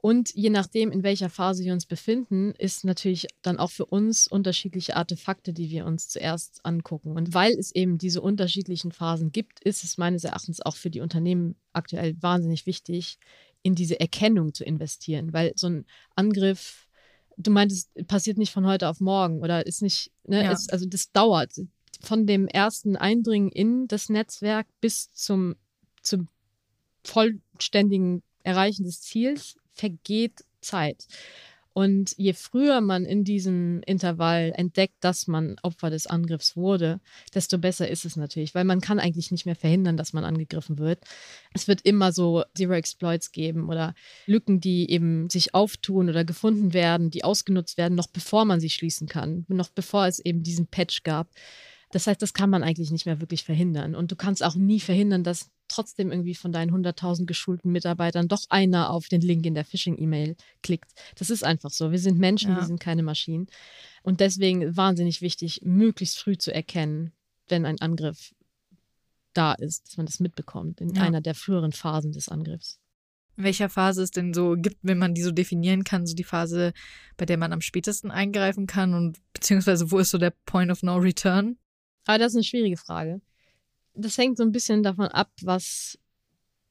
Und je nachdem, in welcher Phase wir uns befinden, ist natürlich dann auch für uns unterschiedliche Artefakte, die wir uns zuerst angucken. Und weil es eben diese unterschiedlichen Phasen gibt, ist es meines Erachtens auch für die Unternehmen aktuell wahnsinnig wichtig, in diese Erkennung zu investieren, weil so ein Angriff, du meintest, passiert nicht von heute auf morgen oder ist nicht, ne, Ja. ist, also das dauert von dem ersten Eindringen in das Netzwerk bis zum, zum vollständigen Erreichen des Ziels vergeht Zeit. Und je früher man in diesem Intervall entdeckt, dass man Opfer des Angriffs wurde, desto besser ist es natürlich, weil man kann eigentlich nicht mehr verhindern, dass man angegriffen wird. Es wird immer so Zero Exploits geben oder Lücken, die eben sich auftun oder gefunden werden, die ausgenutzt werden, noch bevor man sie schließen kann, noch bevor es eben diesen Patch gab. Das heißt, das kann man eigentlich nicht mehr wirklich verhindern. Und du kannst auch nie verhindern, dass trotzdem irgendwie von deinen 100.000 geschulten Mitarbeitern doch einer auf den Link in der Phishing-E-Mail klickt. Das ist einfach so. Wir sind Menschen, Ja. wir sind keine Maschinen. Und deswegen wahnsinnig wichtig, möglichst früh zu erkennen, wenn ein Angriff da ist, dass man das mitbekommt in Ja. einer der früheren Phasen des Angriffs. In welcher Phase es denn so gibt, wenn man die so definieren kann, so die Phase, bei der man am spätesten eingreifen kann und beziehungsweise wo ist so der Point of No Return? Aber das ist eine schwierige Frage. Das hängt so ein bisschen davon ab, was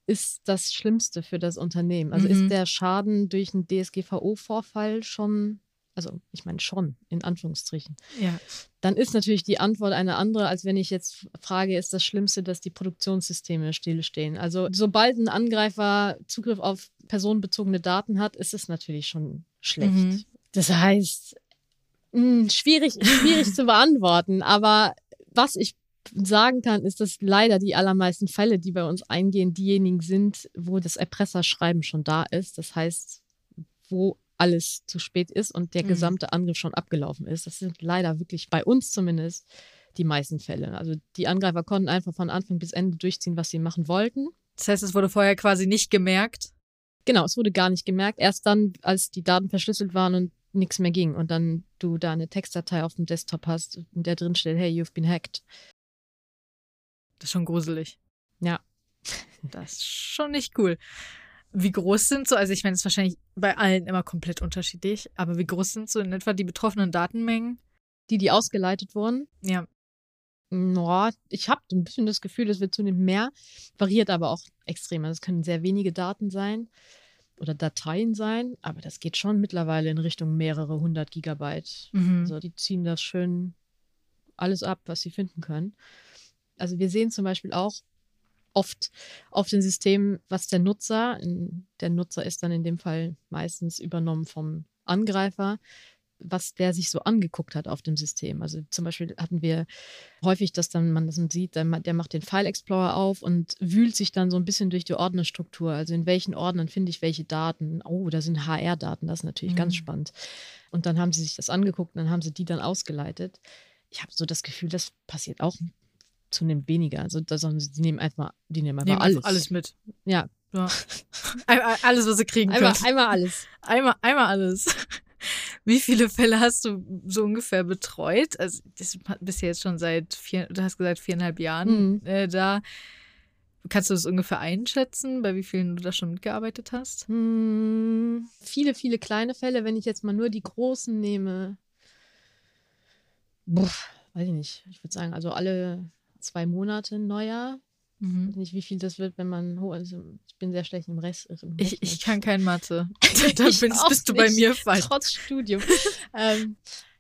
ist das Schlimmste für das Unternehmen. Also Mhm. ist der Schaden durch einen DSGVO-Vorfall schon, also ich meine schon, in Anführungsstrichen. Ja. Dann ist natürlich die Antwort eine andere, als wenn ich jetzt frage, ist das Schlimmste, dass die Produktionssysteme stillstehen. Also sobald ein Angreifer Zugriff auf personenbezogene Daten hat, ist es natürlich schon schlecht. Mhm. Das heißt, mh, schwierig, schwierig [LAUGHS] zu beantworten, aber was ich sagen kann, ist, dass leider die allermeisten Fälle, die bei uns eingehen, diejenigen sind, wo das Erpresserschreiben schon da ist. Das heißt, wo alles zu spät ist und der Mhm. gesamte Angriff schon abgelaufen ist. Das sind leider wirklich bei uns zumindest die meisten Fälle. Also die Angreifer konnten einfach von Anfang bis Ende durchziehen, was sie machen wollten. Das heißt, es wurde vorher quasi nicht gemerkt. Genau, es wurde gar nicht gemerkt. Erst dann, als die Daten verschlüsselt waren und nichts mehr ging und dann du da eine Textdatei auf dem Desktop hast, in der drin steht, hey, you've been hacked. Das ist schon gruselig. Ja. [LAUGHS] Das ist schon nicht cool. Wie groß sind so, also ich meine, das ist wahrscheinlich bei allen immer komplett unterschiedlich, aber wie groß sind so in etwa die betroffenen Datenmengen? Die, die ausgeleitet wurden, Ja. Ja, ich habe ein bisschen das Gefühl, es wird zunehmend mehr, variiert aber auch extrem. Also es können sehr wenige Daten sein oder Dateien sein, aber das geht schon mittlerweile in Richtung mehrere hundert Gigabyte. Mhm. Also die ziehen das schön alles ab, was sie finden können. Also wir sehen zum Beispiel auch oft auf den Systemen, was der Nutzer, der Nutzer ist dann in dem Fall meistens übernommen vom Angreifer, was der sich so angeguckt hat auf dem System. Also zum Beispiel hatten wir häufig, dass dann man das sieht, der macht den File Explorer auf und wühlt sich dann so ein bisschen durch die Ordnerstruktur. Also in welchen Ordnern finde ich welche Daten? Oh, da sind HR-Daten, das ist natürlich mhm. ganz spannend. Und dann haben sie sich das angeguckt und dann haben sie die dann ausgeleitet. Ich habe so das Gefühl, das passiert auch zunehmend weniger. Also da sagen sie, die nehmen einfach, die nehmen einfach nehmen alles. alles mit. Ja. ja. [LAUGHS] alles, was sie kriegen einmal, können. Einmal alles. Einmal, einmal alles. [LAUGHS] Wie viele Fälle hast du so ungefähr betreut? Also, das bist ja jetzt schon seit vier, du hast gesagt, viereinhalb Jahren mhm. äh, da. Kannst du das ungefähr einschätzen, bei wie vielen du da schon mitgearbeitet hast? Mhm. Viele, viele kleine Fälle. Wenn ich jetzt mal nur die großen nehme, boah, weiß ich nicht. Ich würde sagen, also alle zwei Monate Neujahr. Mhm. Ich weiß nicht, wie viel das wird, wenn man also ich bin sehr schlecht im Rest. Im ich, ich kann kein Mathe. [LAUGHS] da bist, bist du bei mir falsch. Trotz Studium. [LAUGHS] ähm,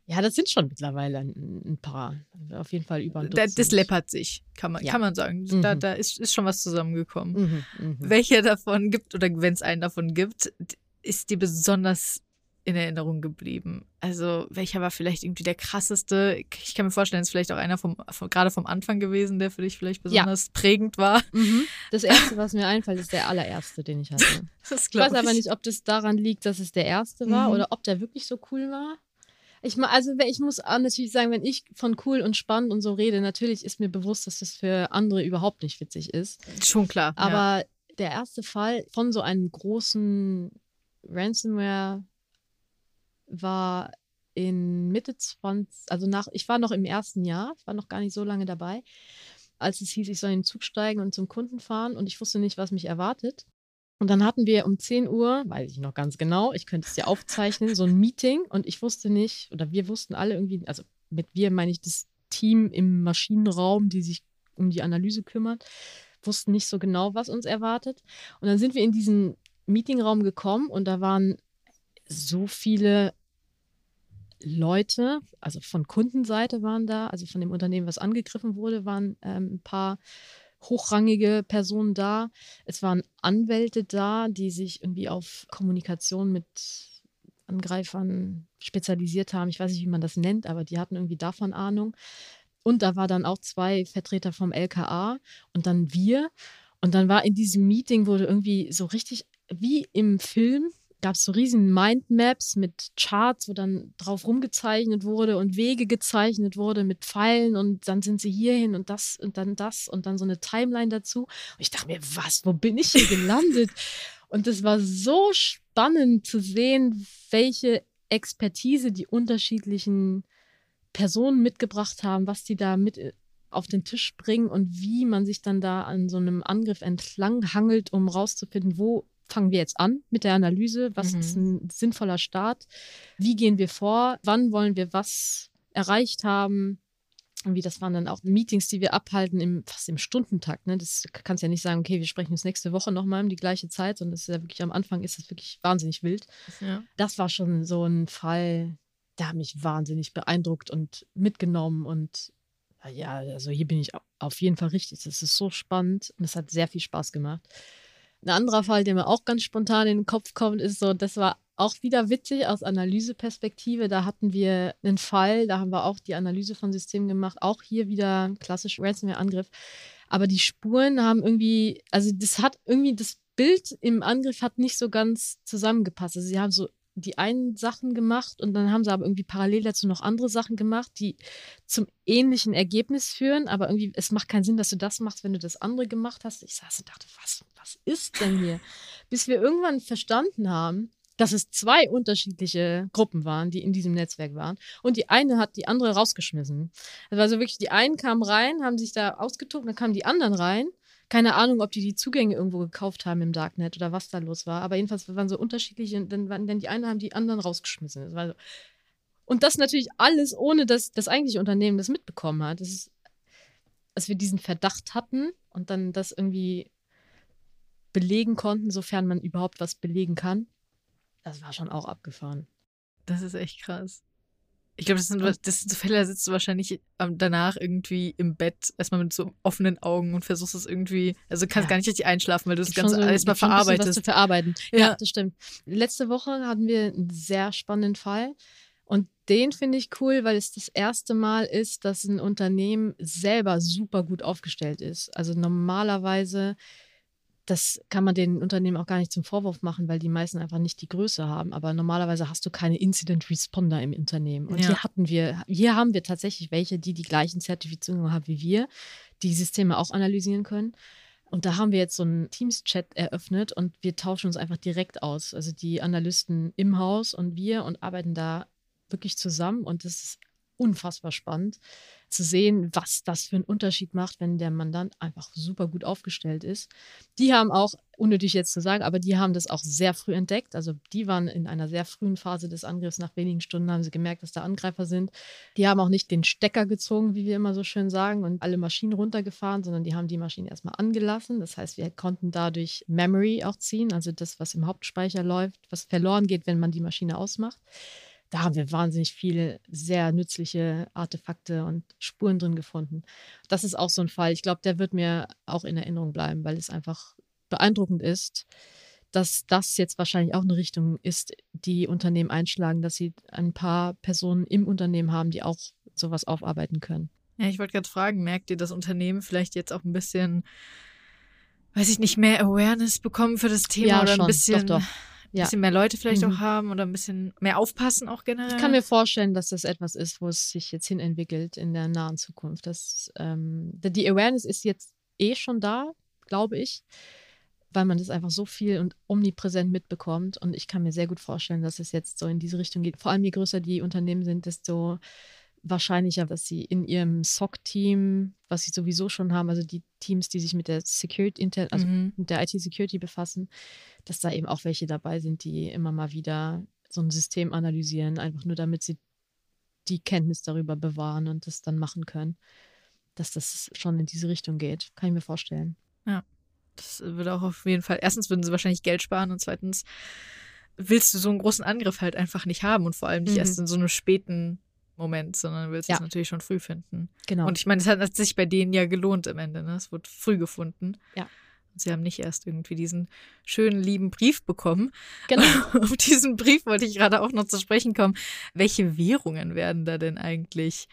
ja, das sind schon mittlerweile ein, ein, paar. Auf jeden Fall über ein Dutzend. Das läppert sich, kann man, ja. kann man sagen. Mhm. Da, da ist, ist schon was zusammengekommen. Mhm, mh. Welcher davon gibt, oder wenn es einen davon gibt, ist dir besonders in Erinnerung geblieben? Also, welcher war vielleicht irgendwie der krasseste? Ich kann mir vorstellen, es ist vielleicht auch einer vom, vom gerade vom Anfang gewesen, der für dich vielleicht besonders ja. prägend war. Mhm. Das [LAUGHS] erste, was mir einfällt, ist der allererste, den ich hatte. [LAUGHS] ich weiß aber nicht, ob das daran liegt, dass es der erste war mhm. oder ob der wirklich so cool war. Ich, also ich muss natürlich sagen, wenn ich von cool und spannend und so rede, natürlich ist mir bewusst, dass das für andere überhaupt nicht witzig ist. Schon klar. Aber ja. der erste Fall von so einem großen Ransomware war in Mitte 20, also nach, ich war noch im ersten Jahr, ich war noch gar nicht so lange dabei, als es hieß, ich soll in den Zug steigen und zum Kunden fahren und ich wusste nicht, was mich erwartet. Und dann hatten wir um 10 Uhr, weiß ich noch ganz genau, ich könnte es dir aufzeichnen, so ein Meeting und ich wusste nicht, oder wir wussten alle irgendwie, also mit wir meine ich das Team im Maschinenraum, die sich um die Analyse kümmert, wussten nicht so genau, was uns erwartet. Und dann sind wir in diesen Meetingraum gekommen und da waren so viele Leute, also von Kundenseite waren da, also von dem Unternehmen, was angegriffen wurde, waren ähm, ein paar hochrangige Personen da. Es waren Anwälte da, die sich irgendwie auf Kommunikation mit Angreifern spezialisiert haben. Ich weiß nicht, wie man das nennt, aber die hatten irgendwie davon Ahnung. Und da war dann auch zwei Vertreter vom LKA und dann wir. Und dann war in diesem Meeting wurde irgendwie so richtig wie im Film gab es so riesen Mindmaps mit Charts, wo dann drauf rumgezeichnet wurde und Wege gezeichnet wurde mit Pfeilen und dann sind sie hierhin und das und dann das und dann so eine Timeline dazu. Und ich dachte mir, was, wo bin ich hier gelandet? [LAUGHS] und es war so spannend zu sehen, welche Expertise die unterschiedlichen Personen mitgebracht haben, was die da mit äh, auf den Tisch bringen und wie man sich dann da an so einem Angriff entlang hangelt, um rauszufinden, wo fangen wir jetzt an mit der Analyse? Was mhm. ist ein sinnvoller Start? Wie gehen wir vor? Wann wollen wir was erreicht haben? Und wie das waren dann auch Meetings, die wir abhalten im fast im Stundentakt. Ne? Das kannst ja nicht sagen, okay, wir sprechen uns nächste Woche nochmal um die gleiche Zeit, sondern das ist ja wirklich am Anfang ist es wirklich wahnsinnig wild. Ja. Das war schon so ein Fall, der hat mich wahnsinnig beeindruckt und mitgenommen und ja, also hier bin ich auf jeden Fall richtig. Das ist so spannend und es hat sehr viel Spaß gemacht. Ein anderer Fall, der mir auch ganz spontan in den Kopf kommt, ist so, das war auch wieder witzig aus Analyseperspektive. Da hatten wir einen Fall, da haben wir auch die Analyse von Systemen gemacht, auch hier wieder klassisch Ransomware-Angriff. Aber die Spuren haben irgendwie, also das hat irgendwie, das Bild im Angriff hat nicht so ganz zusammengepasst. Also sie haben so die einen Sachen gemacht und dann haben sie aber irgendwie parallel dazu noch andere Sachen gemacht, die zum ähnlichen Ergebnis führen, aber irgendwie, es macht keinen Sinn, dass du das machst, wenn du das andere gemacht hast. Ich saß und dachte, was, was ist denn hier? Bis wir irgendwann verstanden haben, dass es zwei unterschiedliche Gruppen waren, die in diesem Netzwerk waren. Und die eine hat die andere rausgeschmissen. Also wirklich, die einen kamen rein, haben sich da ausgetobt, dann kamen die anderen rein keine Ahnung, ob die die Zugänge irgendwo gekauft haben im Darknet oder was da los war. Aber jedenfalls waren so unterschiedliche. Dann waren dann die einen haben die anderen rausgeschmissen. Das so. Und das natürlich alles, ohne dass das eigentliche Unternehmen das mitbekommen hat. Das ist, als wir diesen Verdacht hatten und dann das irgendwie belegen konnten, sofern man überhaupt was belegen kann. Das war schon auch abgefahren. Das ist echt krass. Ich glaube, das sind, das sind so Fälle, da sitzt du wahrscheinlich danach irgendwie im Bett, erstmal mit so offenen Augen und versuchst es irgendwie, also kannst ja. gar nicht richtig einschlafen, weil du das Ganze so, erstmal verarbeitest. Was zu verarbeiten. Ja. ja, das stimmt. Letzte Woche hatten wir einen sehr spannenden Fall. Und den finde ich cool, weil es das erste Mal ist, dass ein Unternehmen selber super gut aufgestellt ist. Also normalerweise, das kann man den Unternehmen auch gar nicht zum Vorwurf machen, weil die meisten einfach nicht die Größe haben. Aber normalerweise hast du keine Incident Responder im Unternehmen. Und Ja. hier hatten wir, hier haben wir tatsächlich welche, die die gleichen Zertifizierungen haben wie wir, die Systeme auch analysieren können. Und da haben wir jetzt so einen Teams-Chat eröffnet und wir tauschen uns einfach direkt aus. Also die Analysten im Haus und wir und arbeiten da wirklich zusammen. Und das ist unfassbar spannend zu sehen, was das für einen Unterschied macht, wenn der Mandant einfach super gut aufgestellt ist. Die haben auch, unnötig jetzt zu sagen, aber die haben das auch sehr früh entdeckt. Also die waren in einer sehr frühen Phase des Angriffs. Nach wenigen Stunden haben sie gemerkt, dass da Angreifer sind. Die haben auch nicht den Stecker gezogen, wie wir immer so schön sagen, und alle Maschinen runtergefahren, sondern die haben die Maschinen erstmal angelassen. Das heißt, wir konnten dadurch Memory auch ziehen, also das, was im Hauptspeicher läuft, was verloren geht, wenn man die Maschine ausmacht. Da haben wir wahnsinnig viele sehr nützliche Artefakte und Spuren drin gefunden. Das ist auch so ein Fall. Ich glaube, der wird mir auch in Erinnerung bleiben, weil es einfach beeindruckend ist, dass das jetzt wahrscheinlich auch eine Richtung ist, die Unternehmen einschlagen, dass sie ein paar Personen im Unternehmen haben, die auch sowas aufarbeiten können. Ja, ich wollte gerade fragen, merkt ihr das Unternehmen vielleicht jetzt auch ein bisschen, weiß ich nicht, mehr Awareness bekommen für das Thema Ja, oder schon. ein bisschen, Doch, doch. Ja. bisschen mehr Leute vielleicht Mhm. auch haben oder ein bisschen mehr aufpassen auch generell? Ich kann mir vorstellen, dass das etwas ist, wo es sich jetzt hin entwickelt in der nahen Zukunft. Das, ähm, die Awareness ist jetzt eh schon da, glaube ich, weil man das einfach so viel und omnipräsent mitbekommt. Und ich kann mir sehr gut vorstellen, dass es jetzt so in diese Richtung geht. Vor allem je größer die Unternehmen sind, desto wahrscheinlicher, dass sie in ihrem SOC-Team, was sie sowieso schon haben, also die Teams, die sich mit der Security, also Mhm. mit der IT-Security befassen, dass da eben auch welche dabei sind, die immer mal wieder so ein System analysieren, einfach nur damit sie die Kenntnis darüber bewahren und das dann machen können, dass das schon in diese Richtung geht. Kann ich mir vorstellen. Das würde auch auf jeden Fall, erstens würden sie wahrscheinlich Geld sparen und zweitens willst du so einen großen Angriff halt einfach nicht haben und vor allem nicht Mhm. erst in so einem späten Moment, sondern willst Ja. es natürlich schon früh finden. Genau. Und ich meine, es hat, sich bei denen ja gelohnt am Ende, ne? Es wurde früh gefunden. Ja. Und sie haben nicht erst irgendwie diesen schönen, lieben Brief bekommen. genau. [LAUGHS] Auf diesen Brief wollte ich gerade auch noch zu sprechen kommen. Welche Währungen werden da denn eigentlich,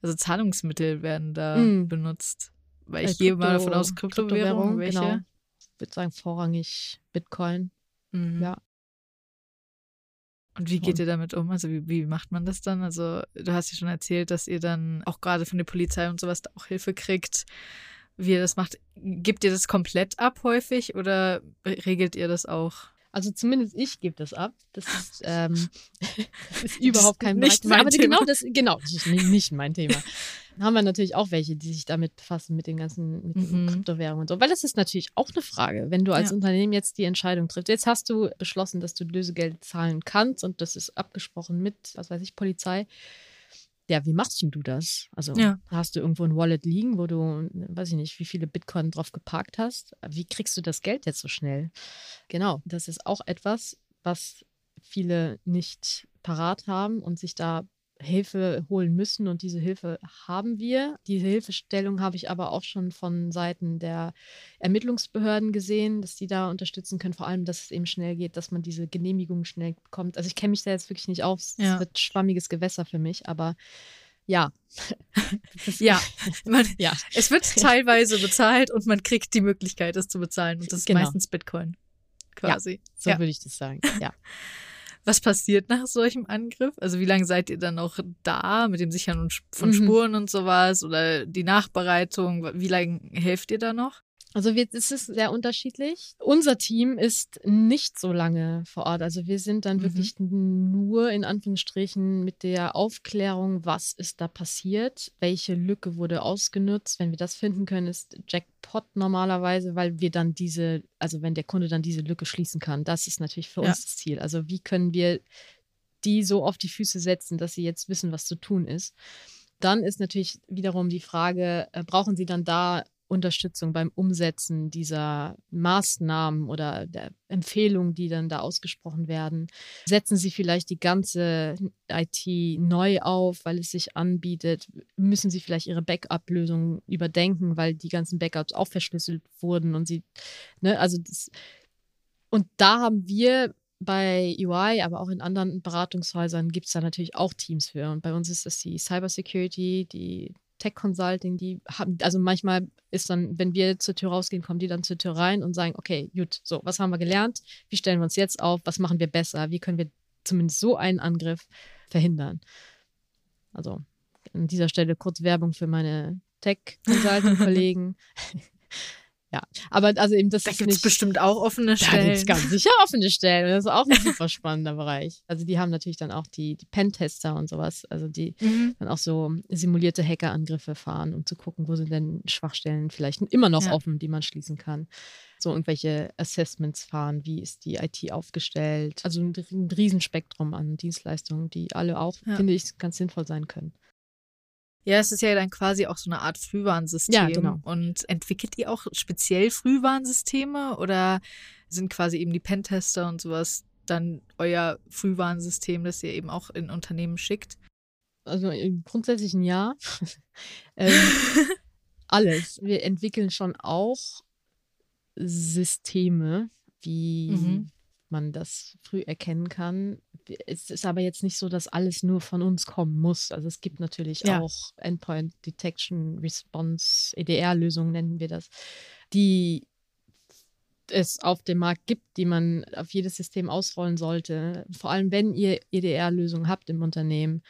also Zahlungsmittel werden da Mm. benutzt? Weil ich Äh, gehe mal davon aus, Kryptowährungen, welche? Genau. Ich würde sagen, vorrangig Bitcoin. Mhm. Ja. Und wie geht ihr damit um? Also wie, wie macht man das dann? Also du hast ja schon erzählt, dass ihr dann auch gerade von der Polizei und sowas da auch Hilfe kriegt. Wie ihr das macht, gebt ihr das komplett ab häufig oder regelt ihr das auch? Also zumindest ich gebe das ab. Das [LAUGHS] ist, ähm, [LAUGHS] das ist überhaupt kein nicht Thema. mein Aber Thema. genau das, genau, das ist ni- nicht mein Thema. [LAUGHS] Haben wir natürlich auch welche, die sich damit befassen, mit den ganzen mit Mhm. Kryptowährungen und so. Weil das ist natürlich auch eine Frage, wenn du als Ja. Unternehmen jetzt die Entscheidung triffst. Jetzt hast du beschlossen, dass du Lösegeld zahlen kannst und das ist abgesprochen mit, was weiß ich, Polizei. Ja, wie machst denn du das? Also Ja. hast du irgendwo ein Wallet liegen, wo du, weiß ich nicht, wie viele Bitcoin drauf geparkt hast? Wie kriegst du das Geld jetzt so schnell? Genau, das ist auch etwas, was viele nicht parat haben und sich da Hilfe holen müssen und diese Hilfe haben wir. Diese Hilfestellung habe ich aber auch schon von Seiten der Ermittlungsbehörden gesehen, dass die da unterstützen können, vor allem, dass es eben schnell geht, dass man diese Genehmigung schnell bekommt. Also ich kenne mich da jetzt wirklich nicht aus, es Ja. wird schwammiges Gewässer für mich, aber ja. [LAUGHS] Ja, [LAUGHS] man, ja. es wird [LAUGHS] teilweise bezahlt und man kriegt die Möglichkeit, es zu bezahlen. Und das ist Genau. meistens Bitcoin. Quasi. So Ja. würde ich das sagen. Ja. Was passiert nach solchem Angriff? Also wie lange seid ihr dann noch da mit dem Sichern von Mhm. Spuren und sowas oder die Nachbereitung? Wie lange helft ihr da noch? Also wir, es ist sehr unterschiedlich. Unser Team ist nicht so lange vor Ort. Also wir sind dann Mhm. wirklich nur in Anführungsstrichen mit der Aufklärung, was ist da passiert, welche Lücke wurde ausgenutzt. Wenn wir das finden können, ist Jackpot normalerweise, weil wir dann diese, also wenn der Kunde dann diese Lücke schließen kann, das ist natürlich für Ja. uns das Ziel. Also wie können wir die so auf die Füße setzen, dass sie jetzt wissen, was zu tun ist. Dann ist natürlich wiederum die Frage, äh, brauchen sie dann da Unterstützung beim Umsetzen dieser Maßnahmen oder der Empfehlungen, die dann da ausgesprochen werden? Setzen Sie vielleicht die ganze IT neu auf, weil es sich anbietet? Müssen Sie vielleicht Ihre Backup-Lösung überdenken, weil die ganzen Backups auch verschlüsselt wurden und Sie, ne, also das, und da haben wir bei UI, aber auch in anderen Beratungshäusern gibt es da natürlich auch Teams für. Und bei uns ist das die Cybersecurity, die Tech Consulting, die haben, also manchmal ist dann, wenn wir zur Tür rausgehen, kommen die dann zur Tür rein und sagen, okay, gut, so, was haben wir gelernt? Wie stellen wir uns jetzt auf? Was machen wir besser? Wie können wir zumindest so einen Angriff verhindern? Also an dieser Stelle kurz Werbung für meine Tech Consulting Kollegen. [LAUGHS] [LAUGHS] Ja, aber also eben das da ist gibt es bestimmt auch offene da Stellen. gibt es ganz sicher [LAUGHS] offene Stellen. Das ist auch ein super spannender Bereich. Also die haben natürlich dann auch die, die Pentester und sowas, also die Mhm. dann auch so simulierte Hackerangriffe fahren, um zu gucken, wo sind denn Schwachstellen vielleicht immer noch Ja. offen, die man schließen kann. So irgendwelche Assessments fahren, wie ist die IT aufgestellt. Also ein, ein Riesenspektrum an Dienstleistungen, die alle auch, Ja. finde ich, ganz sinnvoll sein können. Ja, es ist ja dann quasi auch so eine Art Frühwarnsystem. Ja, genau. Und entwickelt ihr auch speziell Frühwarnsysteme oder sind quasi eben die Pentester und sowas dann euer Frühwarnsystem, das ihr eben auch in Unternehmen schickt? Also im grundsätzlichen Ja. [LAUGHS] ähm, [LAUGHS] alles. Wir entwickeln schon auch Systeme, wie Mhm. Man das früh erkennen kann. Es ist aber jetzt nicht so, dass alles nur von uns kommen muss. Also es gibt natürlich Ja. auch Endpoint Detection Response, EDR-Lösungen nennen wir das, die es auf dem Markt gibt, die man auf jedes System ausrollen sollte. Vor allem, wenn ihr EDR-Lösungen habt im Unternehmen,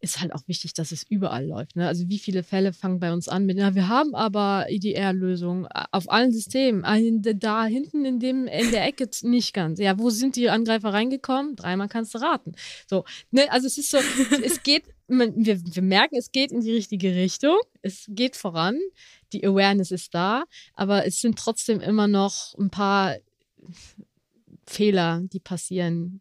ist halt auch wichtig, dass es überall läuft. Ne? Also wie viele Fälle fangen bei uns an mit, na, wir haben aber EDR-Lösungen auf allen Systemen. Ah, Da hinten in dem in der Ecke nicht ganz. Ja, wo sind die Angreifer reingekommen? Dreimal kannst du raten. So, ne, also es ist so, es [LAUGHS] geht, man, wir, wir merken, es geht in die richtige Richtung. Es geht voran. Die Awareness ist da, aber es sind trotzdem immer noch ein paar Fehler, die passieren,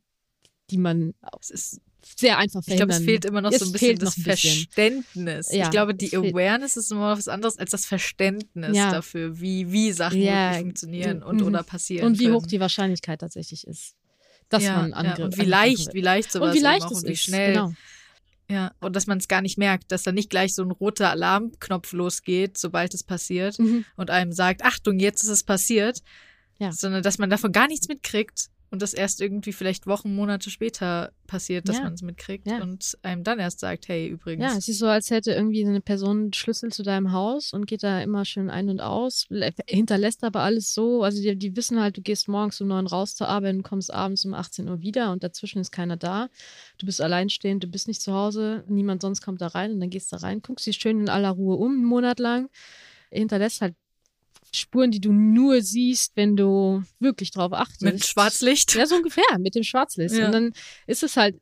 die man Es ist, sehr einfach ich glaube, verhindern. es fehlt immer noch Es so ein bisschen das noch ein bisschen. Verständnis. Ja, ich glaube, die Awareness ist immer was anderes als das Verständnis Ja. dafür, wie, wie Sachen Ja, wirklich funktionieren und mhm. oder passieren. und wie können. hoch die Wahrscheinlichkeit tatsächlich ist, dass man Angriff und wie leicht, wie leicht sowas und wie leicht es und wie ist. schnell. Genau. Ja, und dass man es gar nicht merkt, dass da nicht gleich so ein roter Alarmknopf losgeht, sobald es passiert Mhm. und einem sagt, Achtung, jetzt ist es passiert, Ja. sondern dass man davon gar nichts mitkriegt und das erst irgendwie vielleicht Wochen, Monate später passiert, dass Ja. man es mitkriegt Ja. und einem dann erst sagt, hey, übrigens. Ja, es ist so, als hätte irgendwie eine Person Schlüssel zu deinem Haus und geht da immer schön ein und aus, hinterlässt aber alles so. Also die, die wissen halt, du gehst morgens um neun raus zur Arbeit und kommst abends um 18 Uhr wieder und dazwischen ist keiner da. Du bist alleinstehend, du bist nicht zu Hause, niemand sonst kommt da rein und dann gehst du rein, guckst dich schön in aller Ruhe um, einen Monat lang, hinterlässt halt Spuren, die du nur siehst, wenn du wirklich drauf achtest. mit Schwarzlicht. Ja, so ungefähr, mit dem Schwarzlicht. Ja. Und dann ist es halt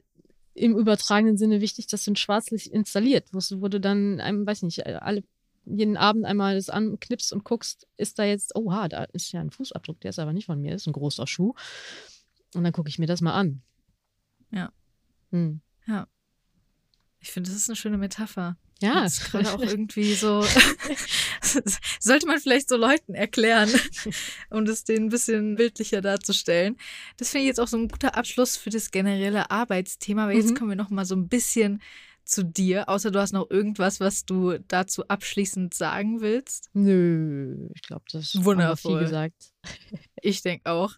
im übertragenen Sinne wichtig, dass du ein Schwarzlicht installiert, wo, du- wo du dann, einem, weiß nicht, alle, jeden Abend einmal das anknipst und guckst, ist da jetzt, oha, da ist ja ein Fußabdruck, der ist aber nicht von mir, ist ein großer Schuh. Und dann gucke ich mir das mal an. Ja. Hm. Ich finde, das ist eine schöne Metapher. Ja, Das ist gerade auch [LAUGHS] irgendwie so. [LAUGHS] Sollte man vielleicht so Leuten erklären, [LAUGHS] um das denen ein bisschen bildlicher darzustellen. Das finde ich jetzt auch so ein guter Abschluss für das generelle Arbeitsthema. Aber jetzt Mhm. kommen wir noch mal so ein bisschen zu dir. Außer du hast noch irgendwas, was du dazu abschließend sagen willst. Nö, ich glaube, das haben wir Wundervoll. viel gesagt. Ich denke auch.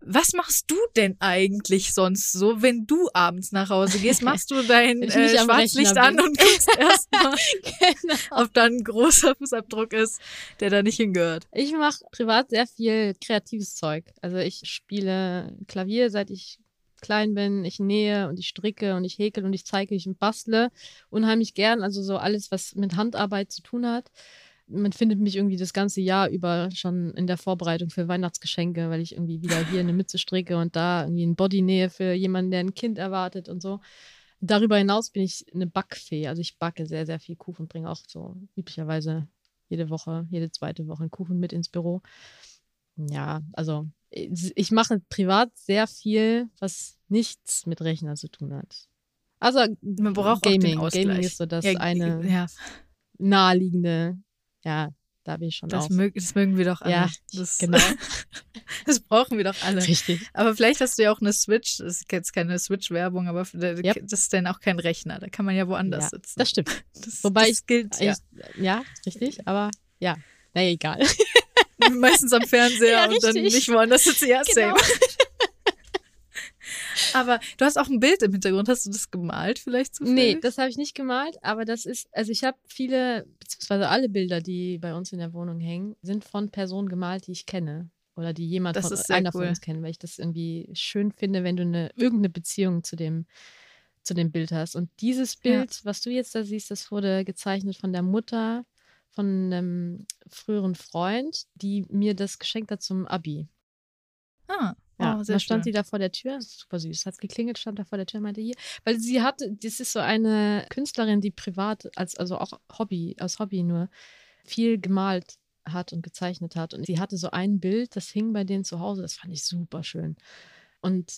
Was machst du denn eigentlich sonst so, wenn du abends nach Hause gehst? Machst du dein äh, Schwarzlicht an und guckst erstmal, [LAUGHS] genau. ob da ein großer Fußabdruck ist, der da nicht hingehört. Ich mache privat sehr viel kreatives Zeug. Also ich spiele Klavier, seit ich klein bin. Ich nähe und ich stricke und ich häkel und ich zeige, ich bastle unheimlich gern. Also so alles, was mit Handarbeit zu tun hat. Man findet mich irgendwie das ganze Jahr über schon in der Vorbereitung für Weihnachtsgeschenke, weil ich irgendwie wieder hier eine Mütze stricke und da irgendwie ein Body nähe für jemanden, der ein Kind erwartet und so. Darüber hinaus bin ich eine Backfee. Also ich backe sehr, sehr viel Kuchen, bringe auch so üblicherweise jede Woche, jede zweite Woche einen Kuchen mit ins Büro. Ja, also ich mache privat sehr viel, was nichts mit Rechner zu tun hat. Also Man braucht Gaming. Gaming ist so das Ja, eine Ja, naheliegende, ja, da bin ich schon das, mög, das mögen wir doch alle. Ja, das, [LAUGHS] genau. [LAUGHS] das brauchen wir doch alle. Richtig. Aber vielleicht hast du ja auch eine Switch. Das ist jetzt keine Switch-Werbung, aber Yep. das ist dann auch kein Rechner. Da kann man ja woanders Ja, sitzen. das stimmt. [LAUGHS] Das, Wobei das gilt ja. Ich, ja, richtig, aber ja, naja, egal. Meistens am Fernseher Ja, und dann nicht woanders sitzen. Ja, Genau. same. Aber du hast auch ein Bild im Hintergrund. Hast du das gemalt vielleicht zufällig? Nee, das habe ich nicht gemalt, aber das ist, also ich habe viele, beziehungsweise alle Bilder, die bei uns in der Wohnung hängen, sind von Personen gemalt, die ich kenne. Oder die jemand Das von einer cool. von uns kennt, weil ich das irgendwie schön finde, wenn du eine irgendeine Beziehung zu dem, zu dem Bild hast. Und dieses Ja. Bild, was du jetzt da siehst, das wurde gezeichnet von der Mutter von einem früheren Freund, die mir das geschenkt hat zum Abi. Ah, Ja, oh, sehr da stand sie da vor der Tür, super süß, hat geklingelt, stand da vor der Tür und meinte hier, weil sie hatte, das ist so eine Künstlerin, die privat, als, also auch Hobby, aus Hobby nur, viel gemalt hat und gezeichnet hat. Und sie hatte so ein Bild, das hing bei denen zu Hause, das fand ich super schön. Und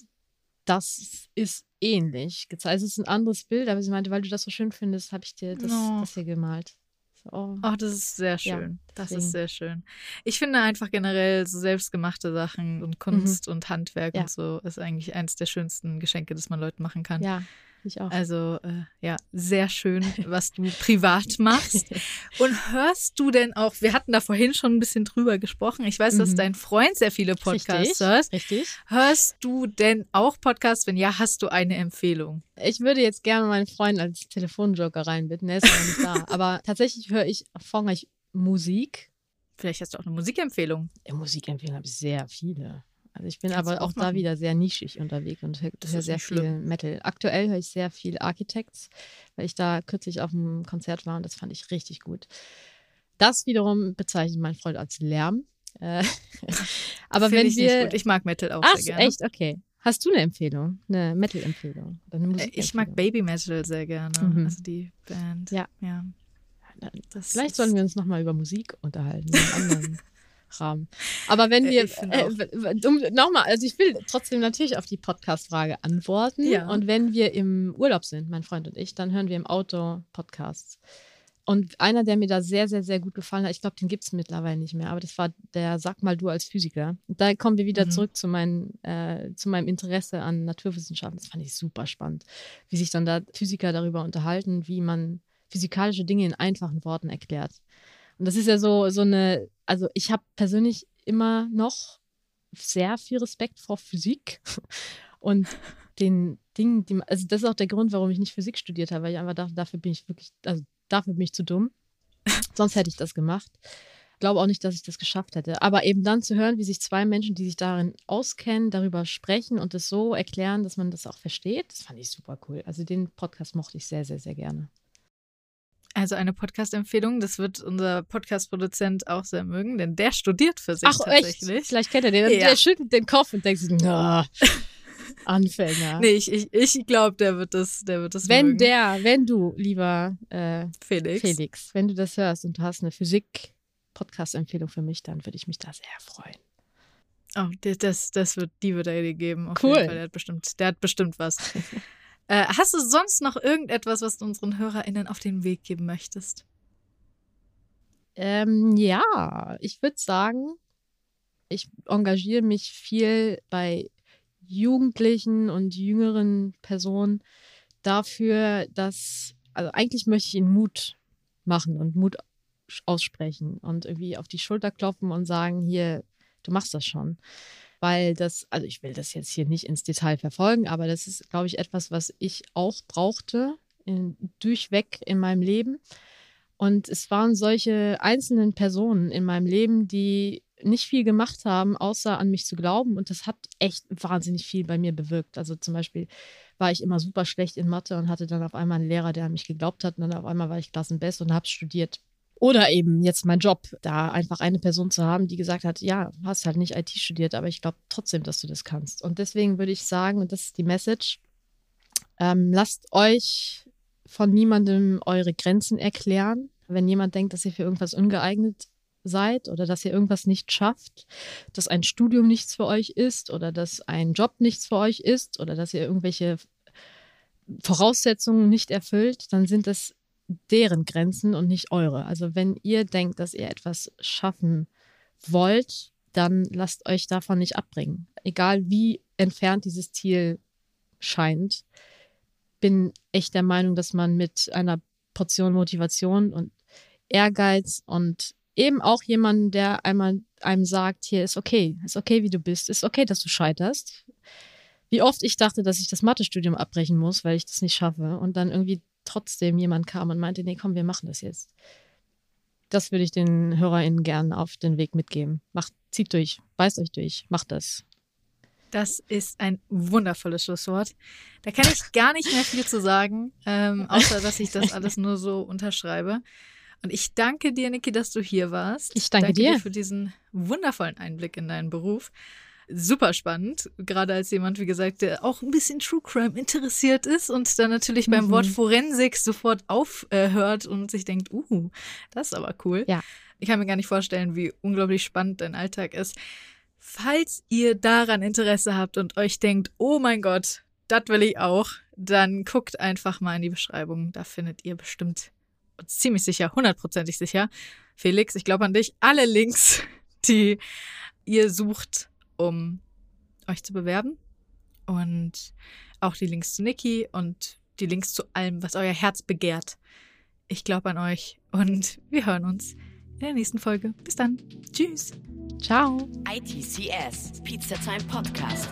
das ist ähnlich gezeichnet. Es ist ein anderes Bild, aber sie meinte, weil du das so schön findest, habe ich dir das, Oh. das hier gemalt. Oh. Oh, das ist sehr Ja, schön. das deswegen. ist sehr schön. Ich finde einfach generell so selbstgemachte Sachen und Kunst und Handwerk Mhm. Ja. und so ist eigentlich eines der schönsten Geschenke, das man Leuten machen kann. Ja, ich auch. Also äh, ja, sehr schön, was du privat machst. [LAUGHS] Und hörst du denn auch, wir hatten da vorhin schon ein bisschen drüber gesprochen, ich weiß, dass Mhm. dein Freund sehr viele Podcasts hört. richtig. Hörst du denn auch Podcasts? Wenn ja, hast du eine Empfehlung? Ich würde jetzt gerne meinen Freund als Telefonjoker reinbitten. Er ist aber nicht da. [LAUGHS] Aber tatsächlich höre ich vorrangig Musik. Vielleicht hast du auch eine Musikempfehlung. Ja, Musikempfehlungen habe ich sehr viele. Also ich bin Kannst aber auch auch da wieder sehr nischig unterwegs und höre hör sehr nicht viel schlimm. Metal. Aktuell höre ich sehr viel Architects, weil ich da kürzlich auf einem Konzert war und das fand ich richtig gut. Das wiederum bezeichnet mein Freund als Lärm. Äh, [LAUGHS] aber wenn ich nicht wir. gut. Ich mag Metal auch Ach, sehr gerne. echt? Okay. Hast du eine Empfehlung? Eine Metal-Empfehlung? Eine Äh, Ich mag Baby Metal sehr gerne. Mhm. Also die Band. Ja. ja. Das Vielleicht sollen wir uns nochmal über Musik unterhalten, Rahmen. Aber wenn Äh, wir, äh, um, nochmal, also ich will trotzdem natürlich auf die Podcast-Frage antworten. Ja. Und wenn wir im Urlaub sind, mein Freund und ich, dann hören wir im Auto Podcasts. Und einer, der mir da sehr, sehr, sehr gut gefallen hat, ich glaube, den gibt es mittlerweile nicht mehr, aber das war der Sag mal du als Physiker. Da kommen wir wieder Mhm. zurück zu, mein, äh, zu meinem Interesse an Naturwissenschaften. Das fand ich super spannend, wie sich dann da Physiker darüber unterhalten, wie man physikalische Dinge in einfachen Worten erklärt. Und das ist ja so, so eine, also ich habe persönlich immer noch sehr viel Respekt vor Physik [LAUGHS] und den Dingen, die, also das ist auch der Grund, warum ich nicht Physik studiert habe, weil ich einfach dachte, dafür bin ich wirklich, also dafür bin ich zu dumm. [LAUGHS] Sonst hätte ich das gemacht. Glaube auch nicht, dass ich das geschafft hätte. Aber eben dann zu hören, wie sich zwei Menschen, die sich darin auskennen, darüber sprechen und es so erklären, dass man das auch versteht, das fand ich super cool. Also den Podcast mochte ich sehr, sehr, sehr gerne. Also eine Podcast-Empfehlung, das wird unser Podcast-Produzent auch sehr mögen, denn der studiert Physik Ach, echt? tatsächlich. Vielleicht kennt er den. Ja. Der schüttelt den Kopf und denkt sich, na, [LAUGHS] Anfänger. Nee, ich, ich, ich glaube, der wird das, der wird das wenn mögen. der, wenn du, lieber äh, Felix. Felix, wenn du das hörst und du hast eine Physik-Podcast-Empfehlung für mich, dann würde ich mich da sehr freuen. Oh, das, das wird, die wird er dir geben. Cool. Der hat bestimmt, der hat bestimmt was. [LAUGHS] äh, hast du sonst noch irgendetwas, was du unseren HörerInnen auf den Weg geben möchtest? Ähm, ja, ich würde sagen, ich engagiere mich viel bei Jugendlichen und jüngeren Personen dafür, dass, also eigentlich möchte ich ihnen Mut machen und Mut aussprechen und irgendwie auf die Schulter klopfen und sagen, hier, du machst das schon. Weil das, also ich will das jetzt hier nicht ins Detail verfolgen, aber das ist, glaube ich, etwas, was ich auch brauchte, in, durchweg in meinem Leben. Und es waren solche einzelnen Personen in meinem Leben, die nicht viel gemacht haben, außer an mich zu glauben. Und das hat echt wahnsinnig viel bei mir bewirkt. Also zum Beispiel war ich immer super schlecht in Mathe und hatte dann auf einmal einen Lehrer, der an mich geglaubt hat. Und dann auf einmal war ich Klassenbest und habe studiert. Oder eben jetzt mein Job, da einfach eine Person zu haben, die gesagt hat, ja, hast halt nicht IT studiert, aber ich glaube trotzdem, dass du das kannst. Und deswegen würde ich sagen, und das ist die Message, ähm, lasst euch von niemandem eure Grenzen erklären. Wenn jemand denkt, dass ihr für irgendwas ungeeignet seid oder dass ihr irgendwas nicht schafft, dass ein Studium nichts für euch ist oder dass ein Job nichts für euch ist oder dass ihr irgendwelche Voraussetzungen nicht erfüllt, dann sind das deren Grenzen und nicht eure. Also wenn ihr denkt, dass ihr etwas schaffen wollt, dann lasst euch davon nicht abbringen. Egal wie entfernt dieses Ziel scheint, bin echt der Meinung, dass man mit einer Portion Motivation und Ehrgeiz und eben auch jemanden, der einmal einem sagt, hier ist okay, ist okay, wie du bist, ist okay, dass du scheiterst. wie oft ich dachte, dass ich das Mathestudium abbrechen muss, weil ich das nicht schaffe. Und dann irgendwie trotzdem jemand kam und meinte, nee, komm, wir machen das jetzt. Das würde ich den HörerInnen gern auf den Weg mitgeben. Macht, zieht durch, beißt euch durch, macht das. Das ist ein wundervolles Schlusswort. Da kann ich gar nicht mehr viel zu sagen, ähm, außer dass ich das alles nur so unterschreibe. Und ich danke dir, Niki, dass du hier warst. Ich danke, danke dir. dir für diesen wundervollen Einblick in deinen Beruf super spannend, gerade als jemand, wie gesagt, der auch ein bisschen True Crime interessiert ist und dann natürlich mhm. beim Wort Forensik sofort aufhört äh, und sich denkt, uh, das ist aber cool. Ja. Ich kann mir gar nicht vorstellen, wie unglaublich spannend dein Alltag ist. Falls ihr daran Interesse habt und euch denkt, oh mein Gott, das will ich auch, dann guckt einfach mal in die Beschreibung. Da findet ihr bestimmt ziemlich sicher, hundertprozentig sicher, Felix, ich glaube an dich, alle Links, [LAUGHS] die ihr sucht, um euch zu bewerben. Und auch die Links zu Niki und die Links zu allem, was euer Herz begehrt. Ich glaube an euch und [LAUGHS] wir hören uns in der nächsten Folge. Bis dann. Tschüss. Ciao. ITCS, Pizza Time Podcast.